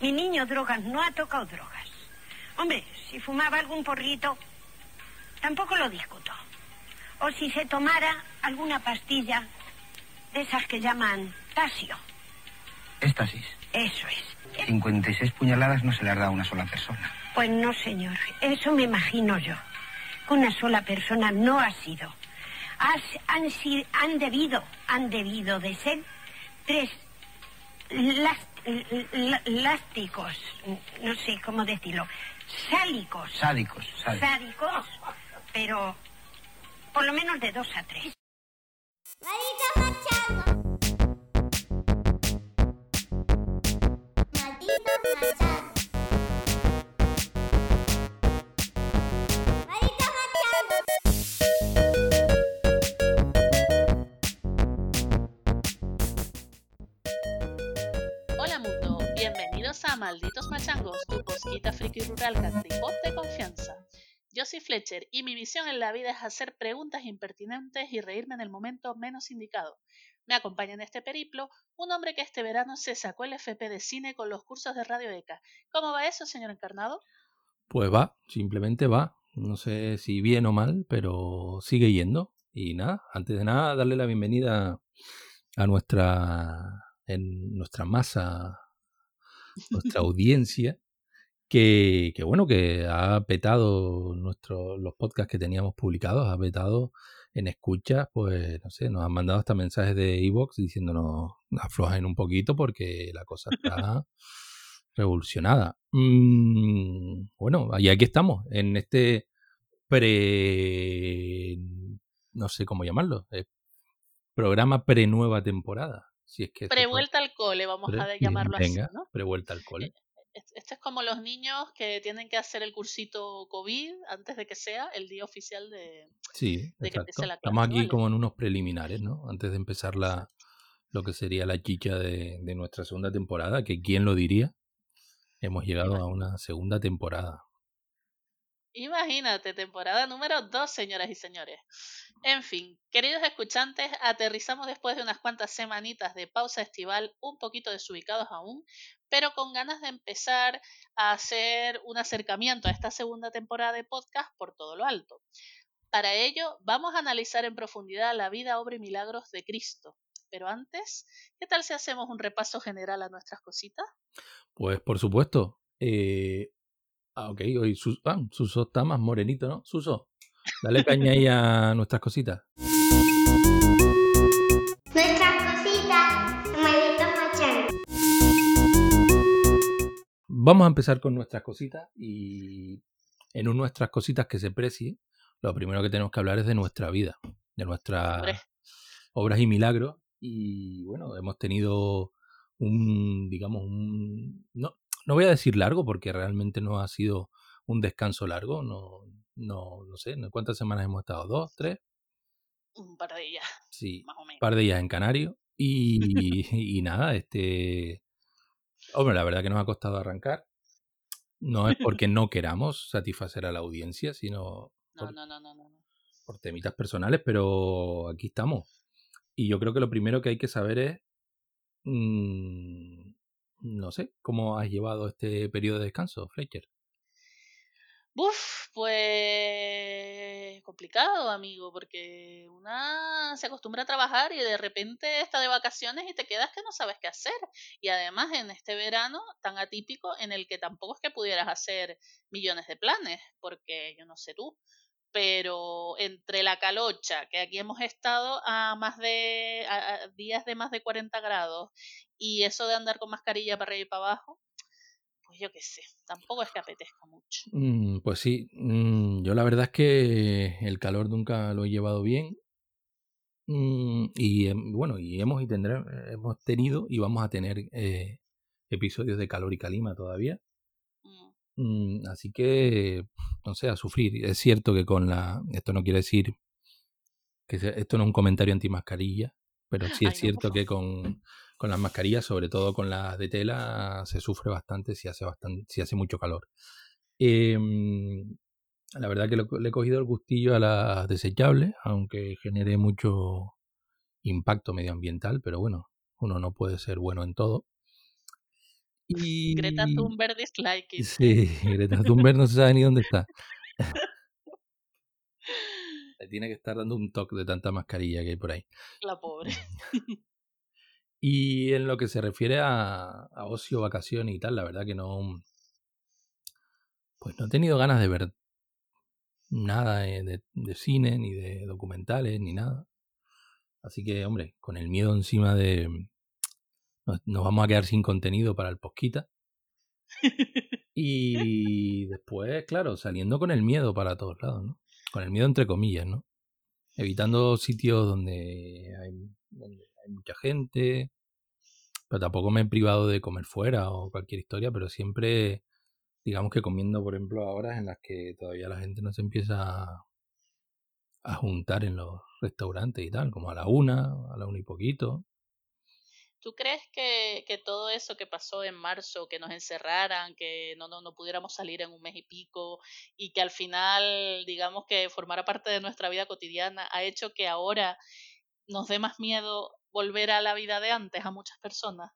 Mi niño drogas no ha tocado drogas. Hombre, si fumaba algún porrito, tampoco lo discuto. O si se tomara alguna pastilla de esas que llaman tasio. Éstasis. Eso es. 56 puñaladas no se le ha dado a una sola persona. Pues no, señor. Eso me imagino yo. Que una sola persona no ha sido. Has- han, han debido, han debido de ser tres las- lásticos, no sé cómo decirlo, sálicos, Sádicos, sádicos. sádicos, pero por lo menos de dos a tres. Malditos machados. Malditos Malditos Machangos, tu posquita friki rural catripop de confianza. Yo soy Fletcher y mi misión en la vida es hacer preguntas impertinentes y reírme en el momento menos indicado. Me acompaña en este periplo un hombre que este verano se sacó el FP de cine con los cursos de Radio ECA. ¿Cómo va eso, señor encarnado? Pues va, simplemente va. No sé si bien o mal, pero sigue yendo. Y nada, antes de nada, darle la bienvenida a nuestra, en nuestra masa, nuestra audiencia, que, que bueno, que ha petado nuestro, los podcasts que teníamos publicados, ha petado en escuchas, pues no sé, nos han mandado hasta mensajes de Evox diciéndonos aflojen un poquito porque la cosa está revolucionada. Mm, bueno, y aquí estamos, en este pre... no sé cómo llamarlo, eh, programa pre-nueva temporada. Si es que Prevuelta al cole, vamos pre- a llamarlo venga, así, ¿no? prevuelta al cole. Es- Esto es como los niños que tienen que hacer el cursito COVID antes de que sea el día oficial de... Sí, de que empiece la Estamos clase, aquí ¿vale? como en unos preliminares, ¿no? Antes de empezar la lo que sería la chicha de, de nuestra segunda temporada, que quién lo diría, hemos llegado a una segunda temporada. Imagínate, temporada número 2, señoras y señores. En fin, queridos escuchantes, aterrizamos después de unas cuantas semanitas de pausa estival, un poquito desubicados aún, pero con ganas de empezar a hacer un acercamiento a esta segunda temporada de podcast por todo lo alto. Para ello, vamos a analizar en profundidad la vida, obra y milagros de Cristo. Pero antes, ¿qué tal si hacemos un repaso general a nuestras cositas? Pues por supuesto. Eh, ah, ok, hoy Sus- ah, Suso está más morenito, ¿no? Suso, dale caña ahí a nuestras cositas. Nuestras cositas. Vamos a empezar con nuestras cositas y en un nuestras cositas que se precie, lo primero que tenemos que hablar es de nuestra vida, de nuestras Hombre. obras y milagros y bueno, hemos tenido un, digamos, un, no, no voy a decir largo porque realmente no ha sido un descanso largo, no, no, no sé, ¿cuántas semanas hemos estado? ¿Dos? ¿Tres? Un par de días, Sí, más o menos. un par de días en Canario y, y nada, este, hombre, la verdad que nos ha costado arrancar. No es porque no queramos satisfacer a la audiencia, sino No, por, no, no, no, no. no. por temitas personales, pero aquí estamos. Y yo creo que lo primero que hay que saber es, mm, no sé, cómo has llevado este periodo de descanso, Fletcher. Uf, pues complicado, amigo, porque una se acostumbra a trabajar y de repente está de vacaciones y te quedas que no sabes qué hacer. Y además en este verano tan atípico en el que tampoco es que pudieras hacer millones de planes, porque yo no sé tú, pero entre la calocha, que aquí hemos estado a más de a- días de más de 40 grados y eso de andar con mascarilla para arriba y para abajo, pues yo qué sé, tampoco es que apetezca mucho. Mm, pues sí, mm, yo la verdad es que el calor nunca lo he llevado bien. Mm, y bueno, y hemos, y tendré- hemos tenido y vamos a tener eh, episodios de calor y calima todavía. Mm. Así que, no sé, a sufrir. Es cierto que con la... Esto no quiere decir que se- esto no es un comentario anti-mascarilla, pero sí es cierto que con, con las mascarillas, sobre todo con las de tela, se sufre bastante si hace, bastante, si hace mucho calor. Em, la verdad que lo- le he cogido el gustillo a las desechables, aunque genere mucho impacto medioambiental, pero bueno, uno no puede ser bueno en todo. Y... Greta Thunberg dislike it. Sí, Greta Thunberg no se sabe ni dónde está. Le tiene que estar dando un toque de tanta mascarilla que hay por ahí. La pobre. Y en lo que se refiere a, a ocio, vacaciones y tal, la verdad que no. Pues no he tenido ganas de ver nada de, de cine, ni de documentales, ni nada. Así que, hombre, con el miedo encima de. Nos, nos vamos a quedar sin contenido para el posquita. Y después, claro, saliendo con el miedo para todos lados, ¿no? Con el miedo entre comillas, ¿no? Evitando sitios donde hay, donde hay mucha gente. Pero tampoco me he privado de comer fuera o cualquier historia, pero siempre, digamos que comiendo, por ejemplo, a horas en las que todavía la gente no se empieza a, a juntar en los restaurantes y tal, como a la una, a la una y poquito. ¿Tú crees que, que todo eso que pasó en marzo, que nos encerraran, que no, no, no pudiéramos salir en un mes y pico y que al final, digamos que formara parte de nuestra vida cotidiana, ha hecho que ahora nos dé más miedo volver a la vida de antes a muchas personas?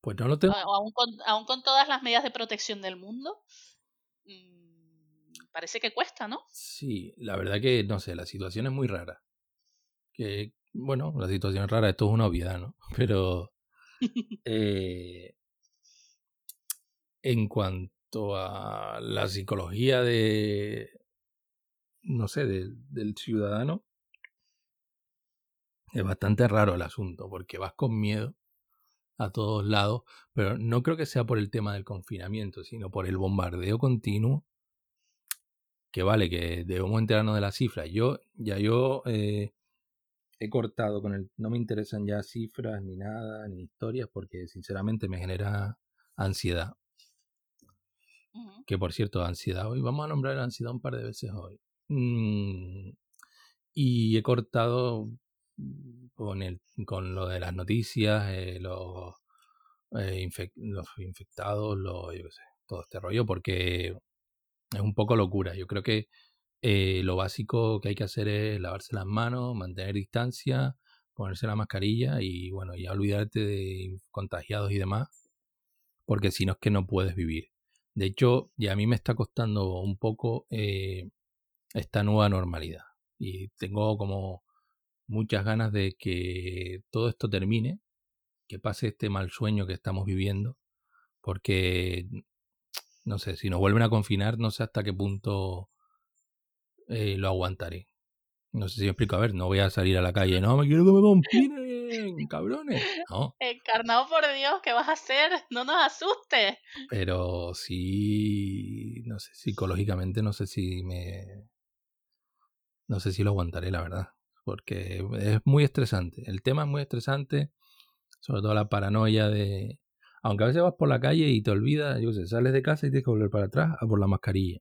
Pues no lo tengo. A- Aún con, aún con todas las medidas de protección del mundo, mm, parece que cuesta, ¿no? Sí, la verdad que, no sé, la situación es muy rara. Que, bueno, la situación es rara, esto es una obviedad, ¿no? Pero eh, en cuanto a la psicología de, no sé, del- del ciudadano, es bastante raro el asunto, porque vas con miedo a todos lados, pero no creo que sea por el tema del confinamiento, sino por el bombardeo continuo, que vale, que debemos enterarnos de las cifras. Yo, ya yo eh, he cortado con el, no me interesan ya cifras ni nada, ni historias, porque sinceramente me genera ansiedad. Que por cierto, ansiedad hoy, vamos a nombrar la ansiedad un par de veces hoy. Mm, y he cortado con, el, con lo de las noticias, eh, los, eh, infec- los infectados, los, yo qué sé, todo este rollo, porque es un poco locura. Yo creo que eh, lo básico que hay que hacer es lavarse las manos, mantener distancia, ponerse la mascarilla y bueno, ya olvidarte de contagiados y demás, porque si no es que no puedes vivir. De hecho, ya a mí me está costando un poco eh, esta nueva normalidad y tengo como muchas ganas de que todo esto termine, que pase este mal sueño que estamos viviendo, porque no sé, si nos vuelven a confinar, no sé hasta qué punto eh, lo aguantaré. No sé si me explico. A ver, no voy a salir a la calle. No, me quiero que me confinen, cabrones. No, Encarnado por Dios, ¿qué vas a hacer? No nos asustes. pero sí, no sé, psicológicamente no sé si me... No sé si lo aguantaré, la verdad. Porque es muy estresante. El tema es muy estresante. Sobre todo la paranoia de... Aunque a veces vas por la calle y te olvidas, yo sé, sales de casa y tienes que volver para atrás a por la mascarilla.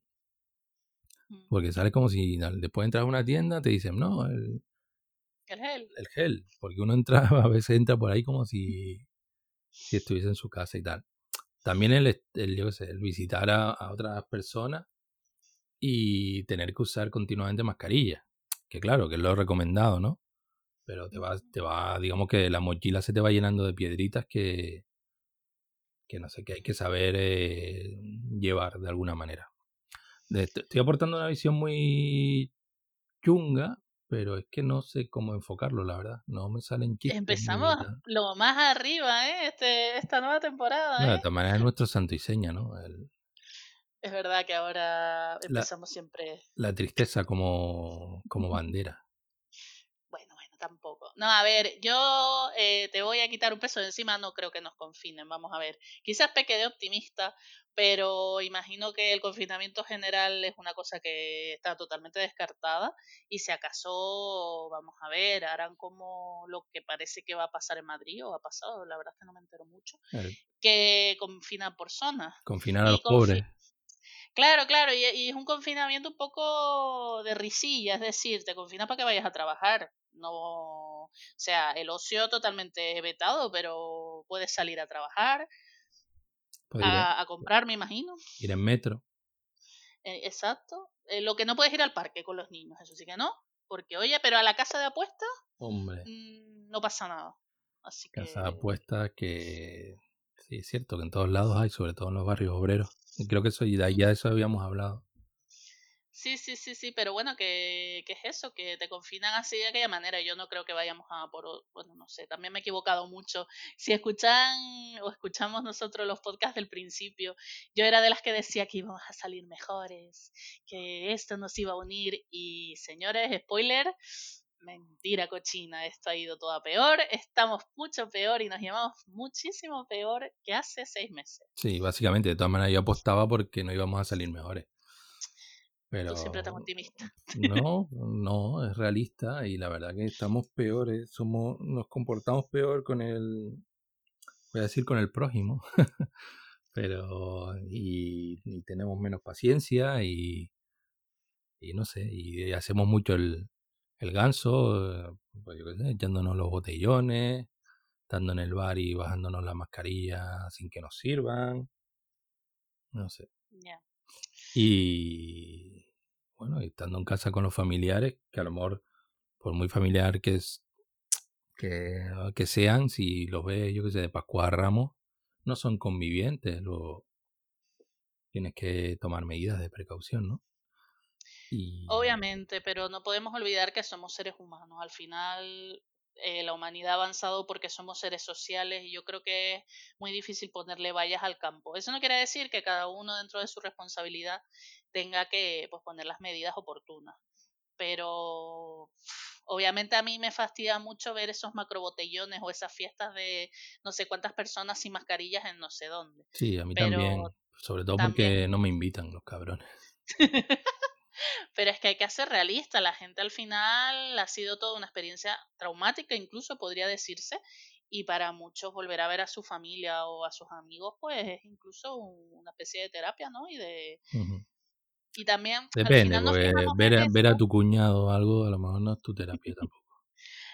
Porque sales como si después entras a una tienda, te dicen, no, el, El gel. el gel. Porque uno entra, a veces entra por ahí como si, si estuviese en su casa y tal. También el, el, yo qué sé, el visitar a, a otras personas y tener que usar continuamente mascarilla. Que claro, que es lo recomendado, ¿no? Pero te va, te va, digamos que la mochila se te va llenando de piedritas que, que no sé, que hay que saber eh, llevar de alguna manera. Estoy aportando una visión muy chunga, pero es que no sé cómo enfocarlo, la verdad. No me salen chistes. Empezamos lo más arriba, ¿eh? Este, esta nueva temporada, ¿eh? de todas maneras es nuestro santo y seña, ¿no? El- Es verdad que ahora empezamos siempre. la tristeza como, como bandera. Tampoco. No, a ver, yo eh, te voy a quitar un peso de encima, no creo que nos confinen, vamos a ver. Quizás peque de optimista, pero imagino que el confinamiento general es una cosa que está totalmente descartada y si acaso, vamos a ver, harán como lo que parece que va a pasar en Madrid o ha pasado, la verdad es que no me entero mucho, que confinan por zonas. confinar a los confi- pobres. Claro, claro, y, y es un confinamiento un poco de risilla, es decir, te confinas para que vayas a trabajar. No, o sea, el ocio totalmente vetado, pero puedes salir a trabajar, a, a comprar, me imagino. ir en metro. Eh, exacto. Eh, lo que no puedes ir al parque con los niños, eso sí que no. Porque, oye, pero a la casa de apuestas Hombre, mm, no pasa nada. Así que. casa de apuestas que Sí, es cierto que en todos lados hay, sobre todo en los barrios obreros. Y creo que eso, y de ahí ya de eso habíamos hablado. Sí, sí, sí, sí, pero bueno, que, que es eso, que te confinan así de aquella manera. Yo no creo que vayamos a por, bueno, no sé, también me he equivocado mucho. Si escuchan o escuchamos nosotros los podcasts del principio, yo era de las que decía que íbamos a salir mejores, que esto nos iba a unir y señores, spoiler, mentira cochina, esto ha ido todo a peor, estamos mucho peor y nos llevamos muchísimo peor que hace seis meses. Sí, básicamente, de todas maneras yo apostaba porque no íbamos a salir mejores. Pero Tú siempre tan optimista. no, no, es realista y la verdad que estamos peores, somos, nos comportamos peor con el, voy a decir con el prójimo, pero y, y tenemos menos paciencia y, y no sé, y hacemos mucho el, el ganso, pues yo qué sé, echándonos los botellones, estando en el bar y bajándonos la mascarilla sin que nos sirvan, no sé. Ya. Y bueno, estando en casa con los familiares, que a lo mejor, por muy familiar que es que, que sean, si los ves, yo que sé, de Pascua Ramos, no son convivientes, lo tienes que tomar medidas de precaución, ¿no? Obviamente, pero no podemos olvidar que somos seres humanos. Al final, eh, la humanidad ha avanzado porque somos seres sociales y yo creo que es muy difícil ponerle vallas al campo. Eso no quiere decir que cada uno dentro de su responsabilidad tenga que pues, poner las medidas oportunas. Pero obviamente a mí me fastidia mucho ver esos macrobotellones o esas fiestas de no sé cuántas personas sin mascarillas en no sé dónde. sí, a mí Pero también, sobre todo también porque no me invitan los cabrones. Pero es que hay que ser realista, la gente al final ha sido toda una experiencia traumática, incluso podría decirse, y para muchos volver a ver a su familia o a sus amigos, pues es incluso un- una especie de terapia, ¿no? Y de. Y también al Depende, final nos porque ver a, ver a tu cuñado o algo a lo mejor no es tu terapia tampoco.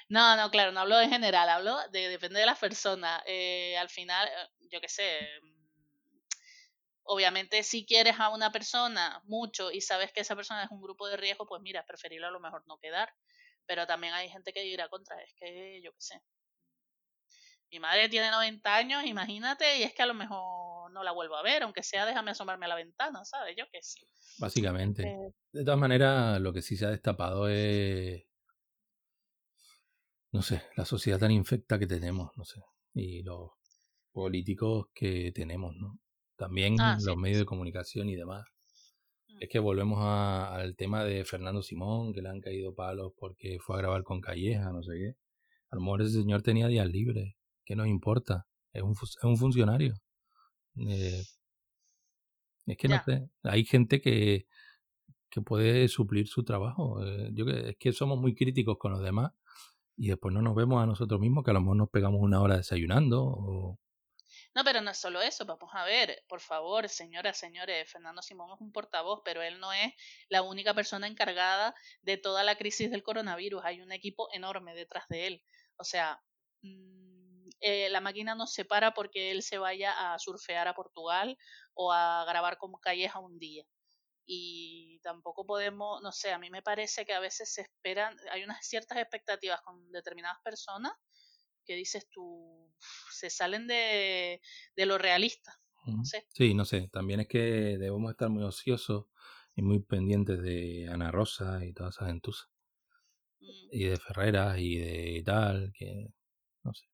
No, no, claro, no hablo en general, hablo de depende de las personas. Eh, al final, eh, yo qué sé, obviamente si quieres a una persona mucho y sabes que esa persona es un grupo de riesgo, pues mira, es preferible a lo mejor no quedar. Pero también hay gente que dirá contra, es que yo qué sé. Mi madre tiene 90 años, imagínate, y es que a lo mejor no la vuelvo a ver, aunque sea déjame asomarme a la ventana, ¿sabes? Yo qué sé. Básicamente. Eh, De todas maneras, lo que sí se ha destapado es, no sé, la sociedad tan infecta que tenemos, no sé, y los políticos que tenemos, ¿no? También ah, los sí, medios de comunicación y demás. Mm. Es que volvemos a- al tema de Fernando Simón, que le han caído palos porque fue a grabar con Calleja, no sé qué. A lo mejor ese señor tenía días libres. ¿Qué nos importa? Es un, es un funcionario. Eh, es que no sé. Hay gente que, que puede suplir su trabajo. Eh, yo es que somos muy críticos con los demás y después no nos vemos a nosotros mismos, que a lo mejor nos pegamos una hora desayunando. O... No, pero no es solo eso, vamos a ver, por favor, señoras, señores, Fernando Simón es un portavoz, pero él no es la única persona encargada de toda la crisis del coronavirus, hay un equipo enorme detrás de él. O sea, mm, eh, la máquina no se para porque él se vaya a surfear a Portugal o a grabar con Calleja un día. Y tampoco podemos, no sé, a mí me parece que a veces se esperan, hay unas ciertas expectativas con determinadas personas que dices tú, se salen de, de lo realista, no sé. Sí, no sé. También es que debemos estar muy ociosos y muy pendientes de Ana Rosa y todas esas gentusas. Mm. Y de Ferreras y de tal, que no sé.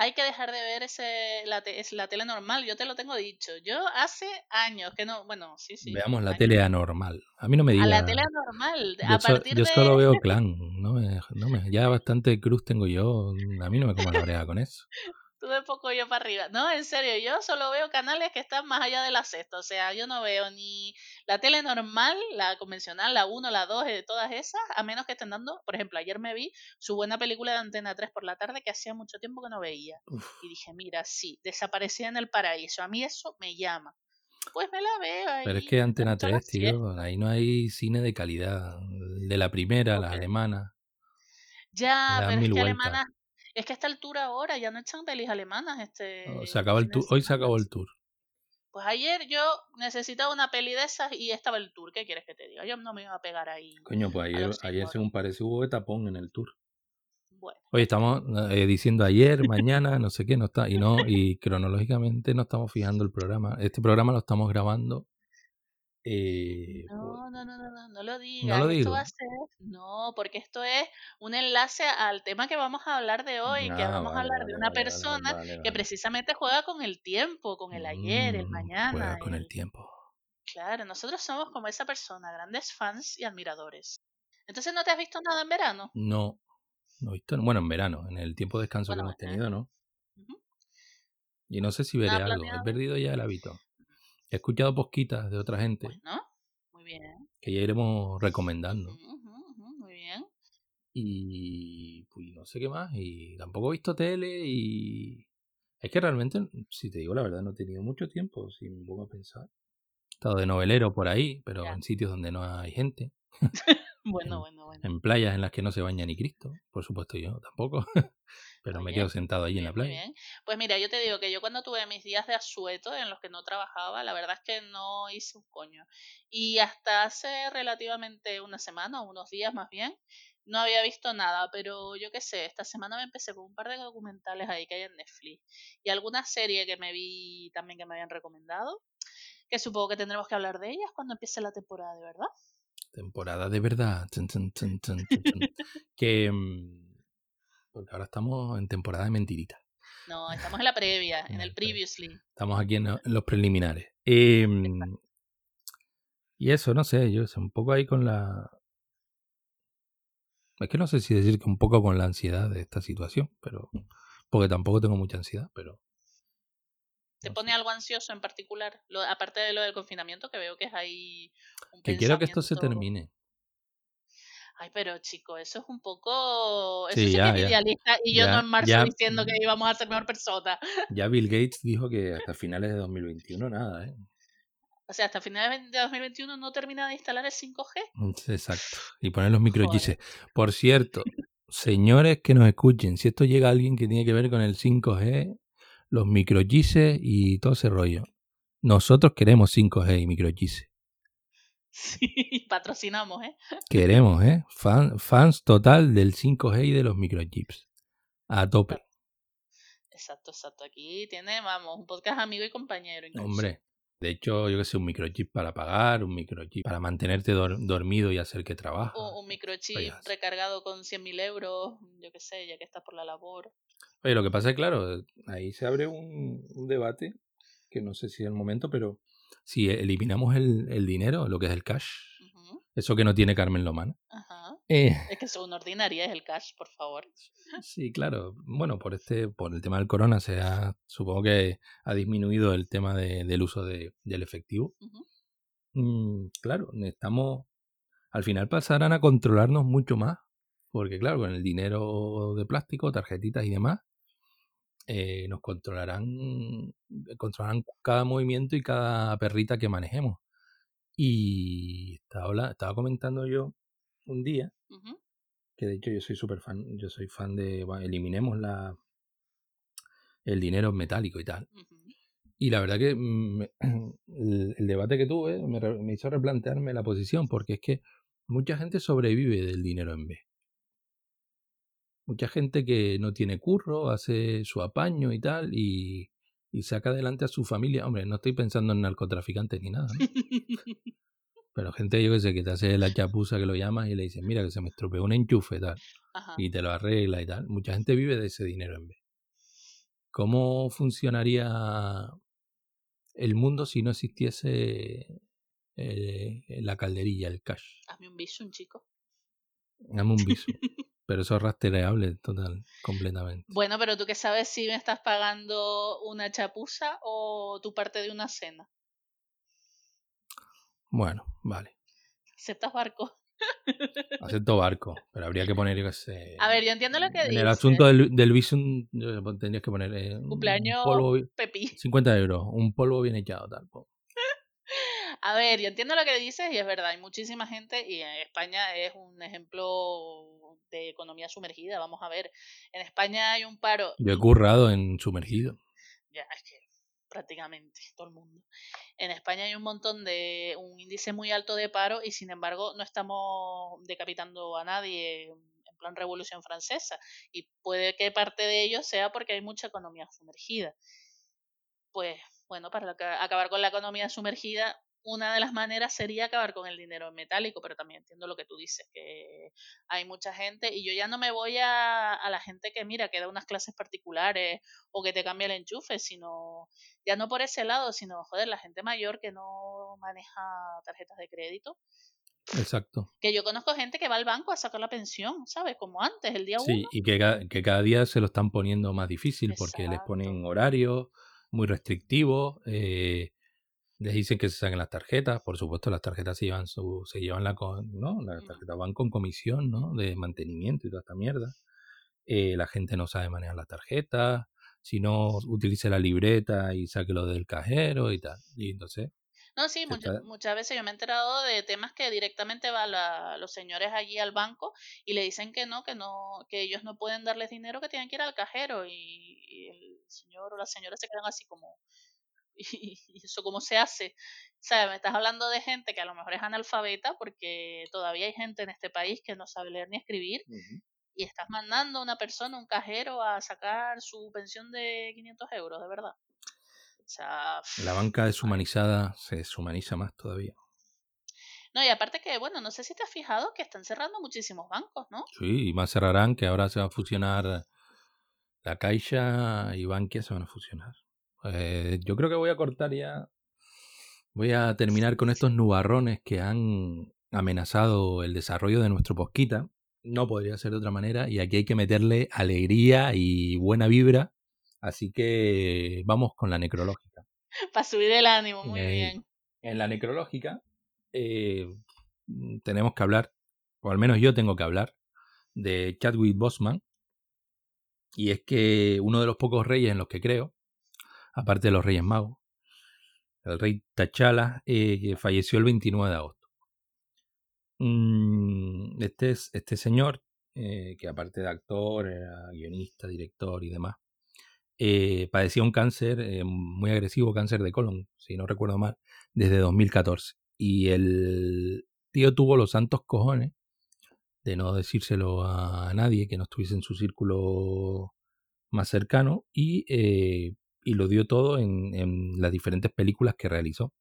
Hay que dejar de ver ese la, te- es la tele normal, yo te lo tengo dicho. Yo hace años que no, bueno, sí, sí, Veamos la años. tele anormal. A mí no me A la tele normal, Yo, a so- partir yo de solo veo clan. No me, no me- ya bastante cruz tengo yo. A mí no me como la brea con eso. tú de poco yo para arriba. No, en serio, yo solo veo canales que están más allá de la sexta. O sea, yo no veo ni la tele normal, la convencional, la 1, la 2, eh, todas esas, a menos que estén dando, por ejemplo, ayer me vi su buena película de Antena 3 por la tarde que hacía mucho tiempo que no veía. Uf, Y dije, mira, sí, desaparecía en el paraíso. A mí eso me llama. Pues me la veo ahí. pero es que Antena echo la 3, tío, ahí no hay cine de calidad. De la primera, las Ok. alemanas, Ya, pero es que vueltas. alemanas, es que a esta altura ahora ya no echan pelis alemanas este Se acaba el tour. Hoy se acabó el tour. Pues ayer yo necesitaba una peli de esas y estaba el tour. ¿Qué quieres que te diga? Yo no me iba a pegar ahí Coño, pues ayer, ayer según parece hubo de tapón en el tour. Bueno, Oye, estamos eh, diciendo ayer, mañana, no sé qué, no está, y no, y cronológicamente no estamos fijando el programa. Este programa lo estamos grabando. Eh, no, no, no, no, no, no lo digas. lo Esto va digo. a ser, no, porque esto es un enlace al tema que vamos a hablar de hoy, que vamos a hablar vale, de una vale, persona que precisamente juega con el tiempo, con el ayer, el Mm, mañana. Juega con el el- tiempo. Claro, nosotros somos como esa persona, grandes fans y admiradores. Entonces, ¿no te has visto nada en verano? No, no he visto, bueno, en verano, en el tiempo de descanso Bueno, que hemos tenido, ¿no? Y no sé si veré ¿Nada algo. He perdido ya el hábito. He escuchado posquitas de otra gente Bueno, muy bien. que ya iremos recomendando. Muy bien. Y pues no sé qué más. Y tampoco he visto tele y... Es que realmente, si te digo la verdad, no he tenido mucho tiempo, si me pongo a pensar. He estado de novelero por ahí, pero Ya. en sitios donde no hay gente. Bueno, En- bueno, bueno. En playas en las que no se baña ni Cristo. Por supuesto yo tampoco. pero me quedo sentado allí en la playa. bien. Pues mira, yo te digo que yo cuando tuve mis días de asueto en los que no trabajaba, la verdad es que no hice un coño. Y hasta hace relativamente una semana, o unos días más bien, no había visto nada, pero yo qué sé, esta semana me empecé con un par de documentales ahí que hay en Netflix y alguna serie que me vi también que me habían recomendado, que supongo que tendremos que hablar de ellas cuando empiece la temporada, de verdad. Temporada de verdad. Tun, tun, tun, que... mm, Porque ahora estamos en temporada de mentiritas. No, estamos en la previa, en el el pre- previously. Estamos aquí en, los preliminares. Em, y eso, no sé, yo sé, un poco ahí con la... Es que no sé si decir que un poco con la ansiedad de esta situación, pero... Porque tampoco tengo mucha ansiedad, pero... ¿Te pone algo ansioso en particular? Lo- aparte de lo del confinamiento, que veo que es ahí un Que quiero que esto se termine. Ay, pero chico, eso es un poco... Eso Sí, sí, ya, que es ya. idealista y yo no en marzo diciendo que íbamos a ser mejor persona. Ya Bill Gates dijo que hasta finales de 2021 nada, ¿eh? O sea, hasta finales de 2021 no termina de instalar el 5G. Exacto. Y poner los microchips. Por cierto, señores que nos escuchen, si esto llega a alguien que tiene que ver con el 5G, los microchips y todo ese rollo. Nosotros queremos 5G y microchips. Sí, patrocinamos, ¿eh? Queremos, ¿eh? Fan- fans total del 5G y de los microchips. A tope. Exacto, exacto. Aquí tiene, vamos, un podcast amigo y compañero. incluso. Hombre. De hecho, yo que sé, un microchip para pagar, un microchip para mantenerte dor- dormido y hacer que trabajas. Un, un microchip recargado con 100.000 euros, yo qué sé, ya que estás por la labor. Oye, lo que pasa es claro, ahí se abre un, un debate, que no sé si es el momento, pero si eliminamos el, el dinero, lo que es el cash, eso que no tiene Carmen Lomana. Ajá. eh, Es que eso una ordinaria es el cash, por favor. sí, claro. Bueno, por este, por el tema del corona, se ha, supongo que ha disminuido el tema de- del uso de- del efectivo. Mm, claro, necesitamos, al final pasarán a controlarnos mucho más, porque claro, con el dinero de plástico, tarjetitas y demás, eh, nos controlarán, controlarán cada movimiento y cada perrita que manejemos. Y estaba, estaba comentando yo un día, que de hecho yo soy súper fan, yo soy fan de, bueno, eliminemos la, el dinero metálico y tal. Y la verdad que me- el, el debate que tuve me, me hizo replantearme la posición, porque es que mucha gente sobrevive del dinero en B. Mucha gente que no tiene curro, hace su apaño y tal, y, y saca adelante a su familia. Hombre, no estoy pensando en narcotraficantes ni nada, ¿no? Pero gente, yo que sé, que te hace la chapuza que lo llamas y le dices, mira, que se me estropeó un enchufe tal, Ajá. y te lo arregla y tal. Mucha gente vive de ese dinero en B. ¿Cómo funcionaría el mundo si no existiese eh, la calderilla, el cash? Hazme un un chico. Dame un viso. Pero eso es rastreable total, completamente. Bueno, pero tú qué sabes si me estás pagando una chapuza o tu parte de una cena. Bueno, vale. ¿Aceptas barco? Acepto barco, pero habría que poner, yo sé. A ver, yo entiendo lo que En dices. el asunto del, del visum, tendrías que poner eh, un Cumpleaños polvo, bi- Pepi. 50 euros, un polvo bien echado, tal. A ver, yo entiendo lo que dices y es verdad, hay muchísima gente y en España es un ejemplo de economía sumergida. Vamos a ver, en España hay un paro. Yo he currado en sumergido. Ya, es que prácticamente todo el mundo. En España hay un montón de, un índice muy alto de paro y sin embargo no estamos decapitando a nadie en plan Revolución Francesa. Y puede que parte de ello sea porque hay mucha economía sumergida. Pues bueno, para aca- acabar con la economía sumergida, una de las maneras sería acabar con el dinero en metálico, pero también entiendo lo que tú dices, que hay mucha gente y yo ya no me voy a, a la gente que mira, que da unas clases particulares o que te cambia el enchufe, sino ya no por ese lado, sino joder, la gente mayor que no maneja tarjetas de crédito. Exacto. Que yo conozco gente que va al banco a sacar la pensión, ¿sabes? Como antes, el día Sí, uno. y que, ca- que cada día se lo están poniendo más difícil porque les ponen horarios muy restrictivos, eh, les dicen que se saquen las tarjetas, por supuesto las tarjetas se llevan su, se llevan la con, ¿no? Las Mm. tarjetas van con comisión, ¿no? De mantenimiento y toda esta mierda. Eh, la gente no sabe manejar la tarjeta, si no utilice la libreta y saque lo del cajero y tal. Y entonces, No, sí, se mucha- está- muchas veces yo me he enterado de temas que directamente van los señores allí al banco y le dicen que no, que no, que ellos no pueden darles dinero, que tienen que ir al cajero y, y el señor o la señora se quedan así como, ¿y, y eso cómo se hace? O sea, me estás hablando de gente que a lo mejor es analfabeta porque todavía hay gente en este país que no sabe leer ni escribir y estás mandando a una persona, un cajero, a sacar su pensión de 500 euros, de verdad. O sea, la banca deshumanizada se deshumaniza más todavía. No, y aparte que, bueno, no sé si te has fijado que están cerrando muchísimos bancos, ¿no? Sí, y más cerrarán que ahora se va a fusionar la Caixa y Bankia se van a fusionar. Eh, yo creo que voy a cortar ya. Voy a terminar con estos nubarrones que han amenazado el desarrollo de nuestro posquita. No podría ser de otra manera. Y aquí hay que meterle alegría y buena vibra. Así que vamos con la necrológica. Para subir el ánimo, muy Eh, bien. En la necrológica eh, tenemos que hablar, o al menos yo tengo que hablar, de Chadwick Boseman. Y es que uno de los pocos reyes en los que creo, aparte de los reyes magos, el rey T'Challa, eh, falleció el 29 de agosto. Mm, Este, es, este señor, eh, que aparte de actor, era guionista, director y demás, eh, padecía un cáncer eh, muy agresivo, cáncer de colon, si no recuerdo mal, desde 2014. Y el tío tuvo los santos cojones de no decírselo a nadie que no estuviese en su círculo más cercano y, y lo dio todo en, en las diferentes películas que realizó.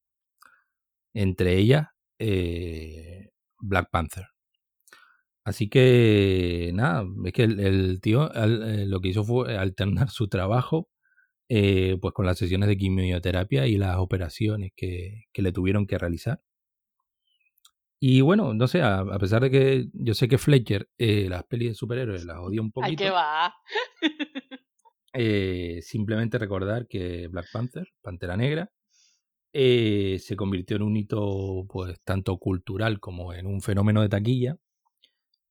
Entre ellas, eh, Black Panther. Así que nada, es que el, el tío al- eh, lo que hizo fue alternar su trabajo eh, pues con las sesiones de quimioterapia y las operaciones que, que le tuvieron que realizar. Y bueno, no sé, a, a pesar de que yo sé que Fletcher eh, las pelis de superhéroes las odia un Ay, poquito, que va. Eh, simplemente recordar que Black Panther, Pantera Negra, eh, se convirtió en un hito pues tanto cultural como en un fenómeno de taquilla,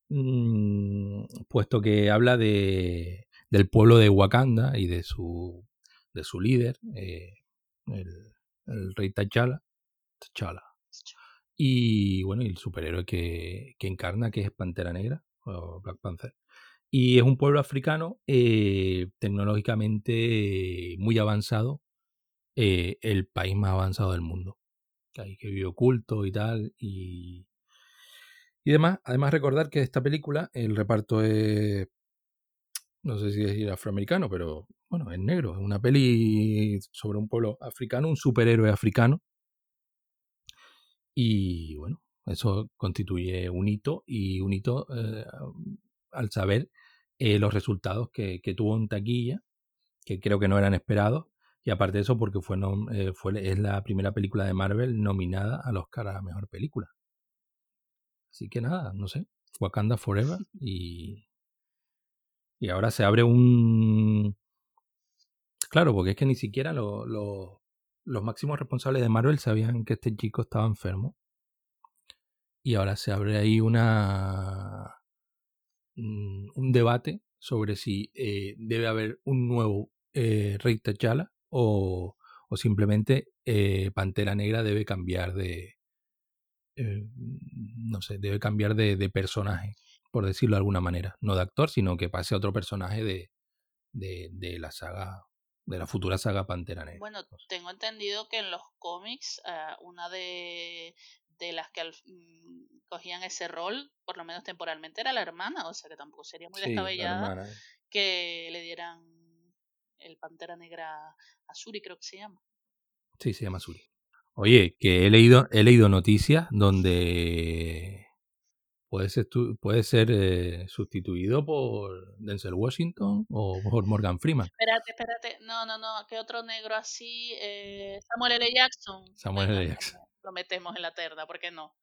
mm, puesto que habla de, del pueblo de Wakanda y de su, de su líder, eh, el, el rey T'Challa, T'Challa. Y bueno, y el superhéroe que, que encarna, que es Pantera Negra, o Black Panther. Y es un pueblo africano eh, tecnológicamente muy avanzado, eh, el país más avanzado del mundo. Ahí que vive oculto y tal. Y, y demás. Además, recordar que esta película, el reparto es. No sé si es afroamericano, pero bueno, es negro. Es una peli sobre un pueblo africano, un superhéroe africano. Y bueno, eso constituye un hito y un hito eh, al saber eh, los resultados que, que tuvo en taquilla, que creo que no eran esperados. Y aparte de eso, porque fue, nom- eh, fue es la primera película de Marvel nominada al Oscar a Mejor Película. Así que nada, no sé. Wakanda Forever y... Y ahora se abre un... Claro, porque es que ni siquiera lo- lo- los máximos responsables de Marvel sabían que este chico estaba enfermo. Y ahora se abre ahí una... mm, un debate sobre si eh, debe haber un nuevo eh, Rey T'Challa o, o simplemente eh, Pantera Negra debe cambiar de... eh, no sé, debe cambiar de, de personaje, por decirlo de alguna manera. No de actor, sino que pase a otro personaje de, de, de la saga, de la futura saga Pantera Negra. Bueno, tengo entendido que en los cómics, eh, una de, de las que al- mm, cogían ese rol, por lo menos temporalmente, era la hermana, o sea que tampoco sería muy Sí, descabellada hermana. que le dieran el Pantera Negra a Suri, creo que se llama. Sí, se llama Suri. Oye, que he leído, he leído noticias donde puede ser, puede ser eh, sustituido por Denzel Washington o por Morgan Freeman. Espérate, espérate. No, no, no. ¿Qué otro negro así? Eh, Samuel L. Jackson. Samuel L. Jackson. Lo metemos en la terna, ¿por qué no?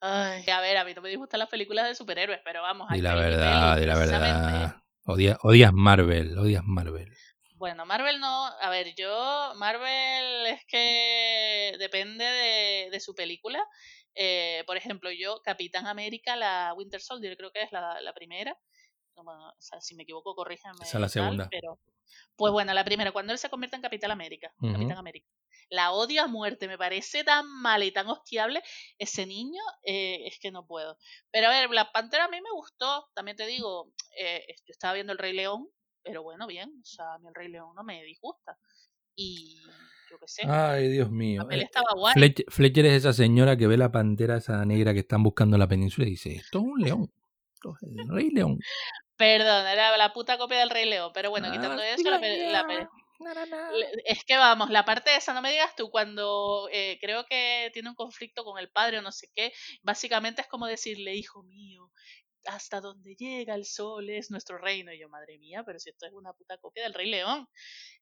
Ay, a ver, a mí no me disgustan las películas de superhéroes, pero vamos, hay la y verdad, di la verdad. Odia- odias Marvel, odias Marvel. Bueno, Marvel no. A ver, yo, Marvel es que depende de, de su película. Eh, por ejemplo, yo, Capitán América, la Winter Soldier, creo que es la, la primera. No, bueno, o sea, si me equivoco, corrígeme. Esa es la tal, segunda. pero, pues bueno, la primera, cuando él se convierte en Capitán América. Ujú. Capitán América. La odio a muerte, me parece tan mal y tan hostiable ese niño, eh, es que no puedo. Pero a ver, Black Panther a mí me gustó, también te digo, eh, yo estaba viendo El Rey León, pero bueno, bien, o sea, a mí El Rey León no me disgusta. Y yo qué sé, Ay, Dios mío. Eh, estaba guay. Fletcher, Fletcher es esa señora que ve la pantera esa negra que están buscando en la península y dice, esto es un león. Esto es el rey león. Perdón, era la puta copia del Rey León, pero bueno, Ah, quitando eso, la, la Es que vamos, la parte esa, no me digas tú, cuando eh, creo que tiene un conflicto con el padre o no sé qué, básicamente es como decirle, hijo mío, hasta donde llega el sol es nuestro reino. Y yo, madre mía, pero si esto es una puta copia del Rey León.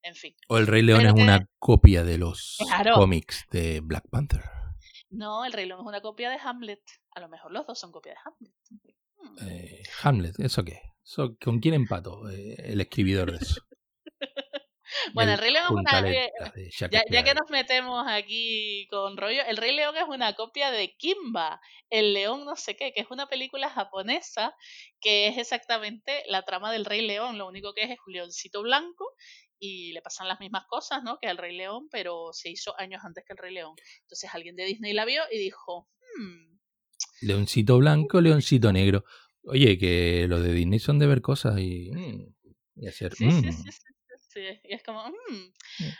En fin. O el rey león Pero es que- una copia de los Claro. cómics de Black Panther. No, el Rey León es una copia de Hamlet. A lo mejor los dos son copias de Hamlet. Hmm. Eh, Hamlet, ¿eso qué? ¿Eso, ¿Con quién empato? Eh, el escribidor de eso. Bueno, El el Rey León es una... eh, Ya, que nos metemos aquí con rollo, El Rey León es una copia de Kimba, el león no sé qué, que es una película japonesa que es exactamente la trama del Rey León, lo único que es es un leoncito blanco y le pasan las mismas cosas, ¿no? Que al Rey León, pero se hizo años antes que el Rey León. Entonces alguien de Disney la vio y dijo, "Hmm, Leoncito blanco, leoncito negro. Oye, que los de Disney son de ver cosas y, mm, y hacer... Sí, mm. sí, sí, sí, sí. Y es como, "Mm".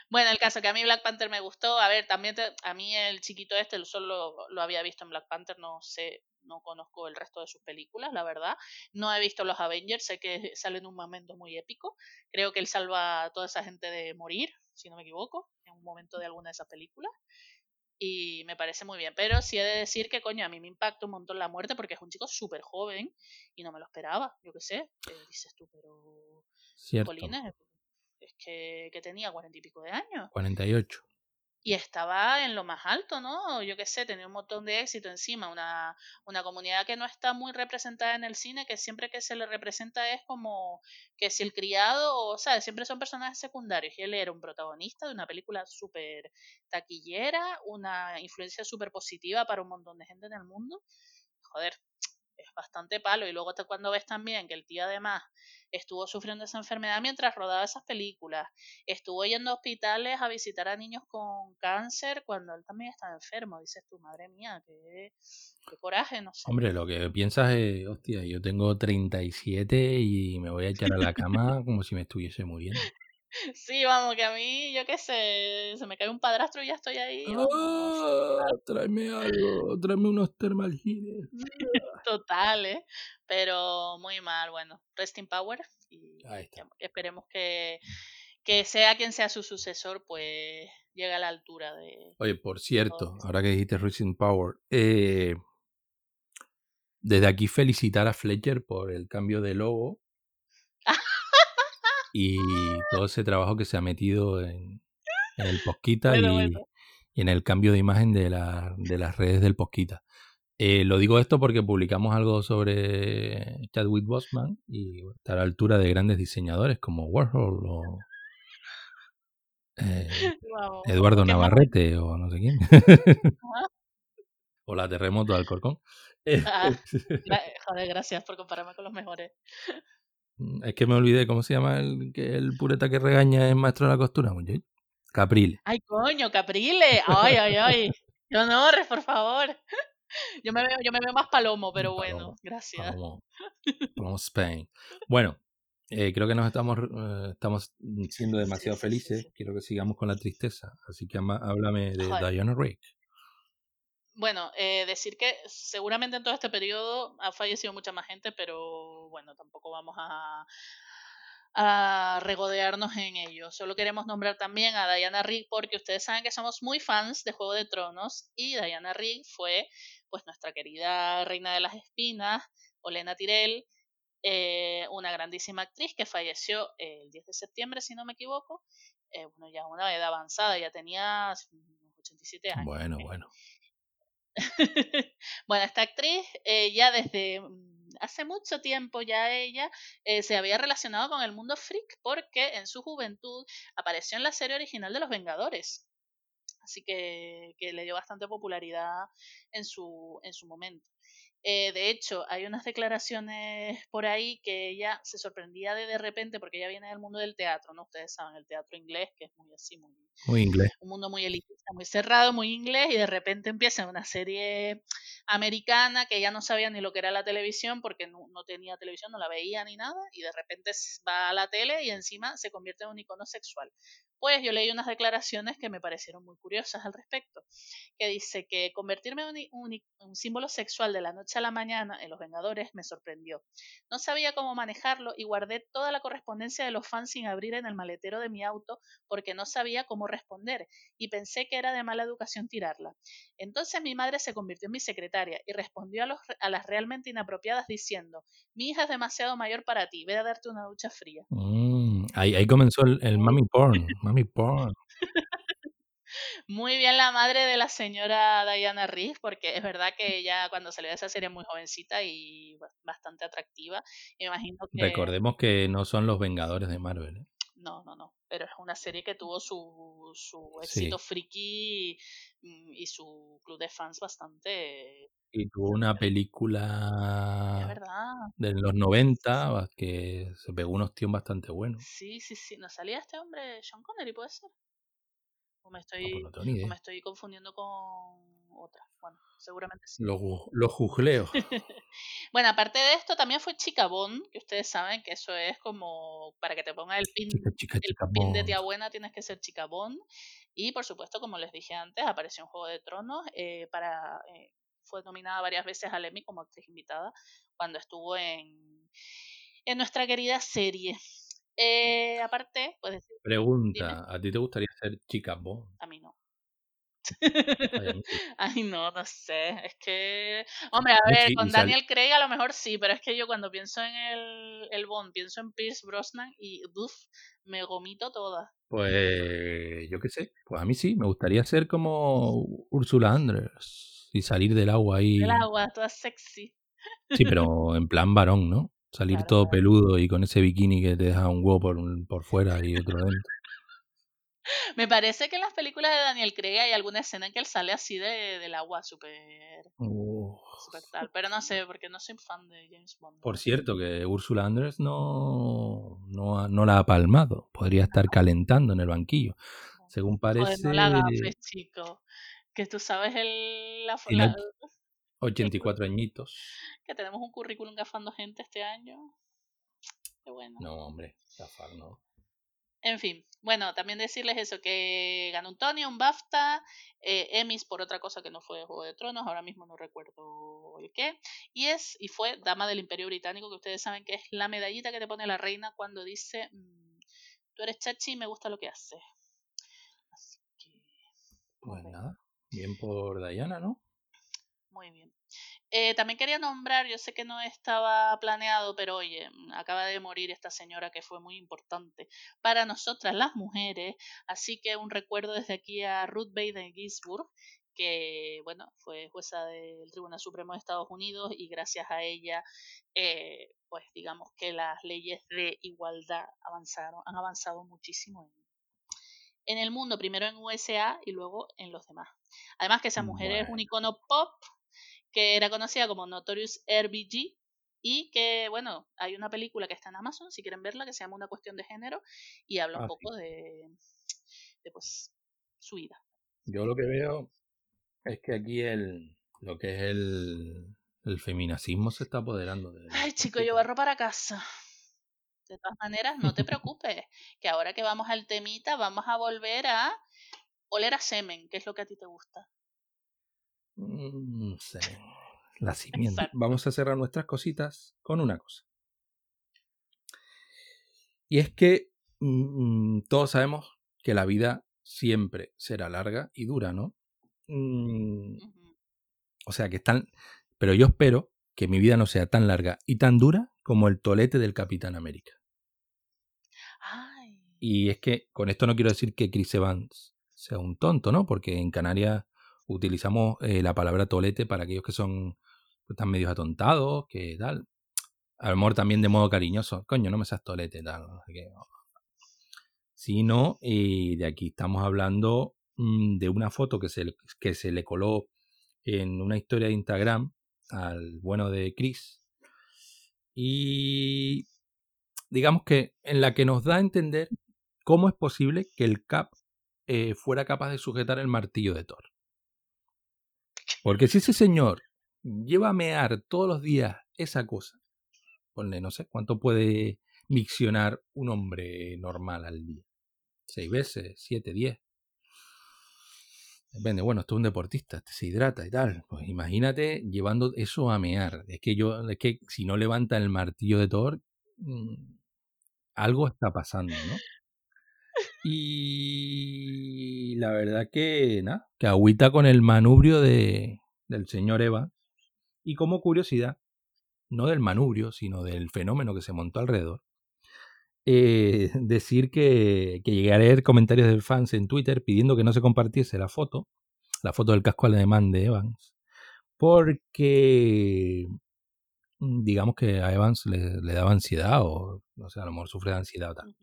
Bueno, el caso que a mí Black Panther me gustó. A ver, también te- a mí el chiquito este solo lo había visto en Black Panther, no sé, no conozco el resto de sus películas, la verdad. No he visto los Avengers, sé que sale en un momento muy épico. Creo que él salva a toda esa gente de morir, si no me equivoco, en un momento de alguna de esas películas. Y me parece muy bien. Pero sí he de decir que, coño, a mí me impacta un montón la muerte porque es un chico súper joven y no me lo esperaba, yo qué sé. Eh, dices tú, pero Cierto. Es que, que tenía cuarenta y pico de años. 48. Y estaba en lo más alto, ¿no? Yo qué sé, tenía un montón de éxito encima. Una, una comunidad que no está muy representada en el cine, que siempre que se le representa es como que si el criado, o sea, siempre son personajes secundarios. Y él era un protagonista de una película súper taquillera, una influencia súper positiva para un montón de gente en el mundo. Joder, es bastante palo. Y luego te- cuando ves también que el tío además estuvo sufriendo esa enfermedad mientras rodaba esas películas, estuvo yendo a hospitales a visitar a niños con cáncer cuando él también estaba enfermo. Dices tú, madre mía, qué, qué coraje, no sé. Hombre, lo que piensas es, hostia, yo tengo 37 y me voy a echar a la cama como si me estuviese muriendo. Sí, vamos, que a mí, yo qué sé, se me cae un padrastro y ya estoy ahí. Ah, tráeme algo, tráeme unos termalgines. total, ¿eh? Pero muy mal, bueno, rest in power. Y Ahí está. esperemos que, que sea quien sea su sucesor, pues llegue a la altura de... Oye, por cierto, ahora que dijiste Rising Power, eh, desde aquí felicitar a Fletcher por el cambio de logo y todo ese trabajo que se ha metido en, en el Posquita y, bueno. y en el cambio de imagen de, la- de las redes del Posquita. Eh, lo digo esto porque publicamos algo sobre Chadwick Boseman y está a la altura de grandes diseñadores como Warhol o eh, Eduardo. Navarrete o no sé quién. o la terremoto de Alcorcón. Ah, Joder, gracias por compararme con los mejores. Es que me olvidé cómo se llama el, que el pureta que regaña es maestro de la costura, muchacho. Caprile. Ay, coño, Caprile. Ay, ay, ay. Qué honores, por favor. Yo me veo, yo me veo más palomo, pero bueno, gracias. Palomo, Palomo Spain. Bueno, eh, creo que nos estamos, eh, estamos siendo demasiado sí, sí, felices. sí. Quiero que sigamos con la tristeza. Así que háblame de Joder. Diana Rick. Bueno, eh, decir que seguramente en todo este periodo ha fallecido mucha más gente, pero bueno, tampoco vamos a, a regodearnos en ello. Solo queremos nombrar también a Diana Rigg porque ustedes saben que somos muy fans de Juego de Tronos y Diana Rigg fue pues nuestra querida reina de las espinas, Olena Tyrell, eh, una grandísima actriz que falleció el 10 de septiembre, si no me equivoco. Eh, bueno, ya una edad avanzada, ya tenía 87 años. Bueno, bueno. bueno, esta actriz eh, ya desde mm, hace mucho tiempo ya ella eh, se había relacionado con el mundo freak porque en su juventud apareció en la serie original de Los Vengadores. Así que, que le dio bastante popularidad en su, en su momento. Eh, de hecho, hay unas declaraciones por ahí que ella se sorprendía de de repente, porque ella viene del mundo del teatro, ¿no? Ustedes saben, el teatro inglés, que es muy así, muy, Muy inglés. un mundo muy elitista, muy cerrado, muy inglés, y de repente empieza una serie americana que ella no sabía ni lo que era la televisión, porque no, no tenía televisión, no la veía ni nada, y de repente va a la tele y encima se convierte en un icono sexual. Pues yo leí unas declaraciones que me parecieron muy curiosas al respecto, que dice que convertirme en un, símbolo sexual de la noche a la mañana en Los Vengadores me sorprendió. No sabía cómo manejarlo y guardé toda la correspondencia de los fans sin abrir en el maletero de mi auto porque no sabía cómo responder y pensé que era de mala educación tirarla. Entonces mi madre se convirtió en mi secretaria y respondió a, las realmente inapropiadas diciendo, mi hija es demasiado mayor para ti, ve a darte una ducha fría. Mm, ahí, ahí comenzó el, el mami porn. Mami porn. Muy bien la madre de la señora Diana Rigg, porque es verdad que ella cuando salió de esa serie muy jovencita y ba- bastante atractiva. Me imagino que... Recordemos que no son los Vengadores de Marvel. ¿eh? No, no, no. Pero es una serie que tuvo su, su Sí. éxito friki mm, y su club de fans bastante... Y tuvo una película. De los 90 que se pegó un ostión bastante bueno. Sí, sí, sí. ¿No salía este hombre Sean Connery, puede ser? O me No, pues estoy, no o me estoy confundiendo con otra. Bueno, seguramente sí. Los, los. Bueno, aparte de esto, también fue Chica Bon, que ustedes saben que eso es como para que te ponga el pin, Chica, chica, el chica, pin de tía buena, tienes que ser Chica Bon. Y por supuesto, como les dije antes, apareció en Juego de Tronos. eh, para, eh, fue nominada varias veces al Emmy como actriz invitada cuando estuvo en, en nuestra querida serie. Eh, aparte, pues decir, dime, Pregunta, ¿a ti te gustaría ser chica bon? a mí no. Ay, no, no sé. Es que, hombre, a ver, sí, con Daniel Craig a lo mejor sí, pero es que yo cuando pienso en el, el Bond, pienso en Pierce Brosnan y, uff, me gomito toda. Pues yo qué sé. Pues a mí sí, me gustaría ser como Úrsula Andress y salir del agua ahí. El agua, toda sexy. Sí, pero en plan varón, ¿no? Salir Claro, todo claro. peludo y con ese bikini que te deja un huevo por, por fuera y otro dentro. Me parece que en las películas de Daniel Craig hay alguna escena en que él sale así de, del agua, súper, tal. Pero no sé, porque no soy fan de James Bond. Por cierto, que Úrsula Andress no, no, no la ha palmado. Podría estar calentando en el banquillo. Según Joder, parece, no la gafes, chico. Que tú sabes el, la, la- 84 añitos. que tenemos un currículum gafando gente este año. Qué bueno. No, hombre, zafar no. En fin, bueno, también decirles eso, que ganó un Tony, un BAFTA, eh, Emmys por otra cosa que no fue Juego de Tronos, ahora mismo no recuerdo el qué, y es, y fue Dama del Imperio Británico, que ustedes saben que es la medallita que te pone la reina cuando dice, mm, tú eres chachi y me gusta lo que haces. Así que, Pues nada, bien por Diana, ¿no? Muy bien. Eh, también quería nombrar, yo sé que no estaba planeado, pero oye, mm, acaba de morir esta señora que fue muy importante para nosotras las mujeres, así que un recuerdo desde aquí a Ruth Bader Ginsburg, que bueno, fue jueza del Tribunal Supremo de Estados Unidos y gracias a ella, eh, pues digamos que las leyes de igualdad avanzaron, han avanzado muchísimo en, en el mundo, primero en USA y luego en los demás. Además que esa mujer es un icono pop que era conocida como Notorious RBG y que, bueno, hay una película que está en Amazon, si quieren verla, que se llama Una cuestión de género y habla un Ah, sí. poco de, de pues, su vida. Yo lo que veo es que aquí el lo que es el, el feminacismo se está apoderando de Ay, las chico, yo barro para casa. De todas maneras, no te preocupes, que ahora que vamos al temita, vamos a volver a oler a semen, que es lo que a ti te gusta. Mm, No sé. La simiente. Vamos a cerrar nuestras cositas con una cosa. Y es que mm, todos sabemos que la vida siempre será larga y dura, ¿no? Mm, o sea que están. Pero yo espero que mi vida no sea tan larga y tan dura como el tolete del Capitán América. Ay. Y es que con esto no quiero decir que Chris Evans sea un tonto, ¿no? Porque en Canarias utilizamos eh, la palabra tolete para aquellos que son que están medios atontados, que tal. A lo mejor también de modo cariñoso. Coño, no me seas tolete, tal. Sino, eh, de aquí estamos hablando mm, de una foto que se, que se le coló en una historia de Instagram al bueno de Chris. Y digamos que en la que nos da a entender cómo es posible que el Cap eh, fuera capaz de sujetar el martillo de Thor. Porque si ese señor lleva a mear todos los días esa cosa, ponle, no sé, ¿cuánto puede miccionar un hombre normal al día? ¿Seis veces? ¿Siete? ¿Diez? Depende, bueno, esto es un deportista, este se hidrata y tal. Pues imagínate llevando eso a mear. Es que yo, es que si no levanta el martillo de Thor, mm, algo está pasando, ¿no? Y la verdad que, nada, que agüita con el manubrio de, del señor Eva. Y como curiosidad, no del manubrio, sino del fenómeno que se montó alrededor, eh, decir que, que llegué a leer comentarios de fans en Twitter pidiendo que no se compartiese la foto, la foto del casco alemán de Evans, porque mm, digamos que a Evans le, le daba ansiedad o no sé, a lo mejor sufre de ansiedad o tal.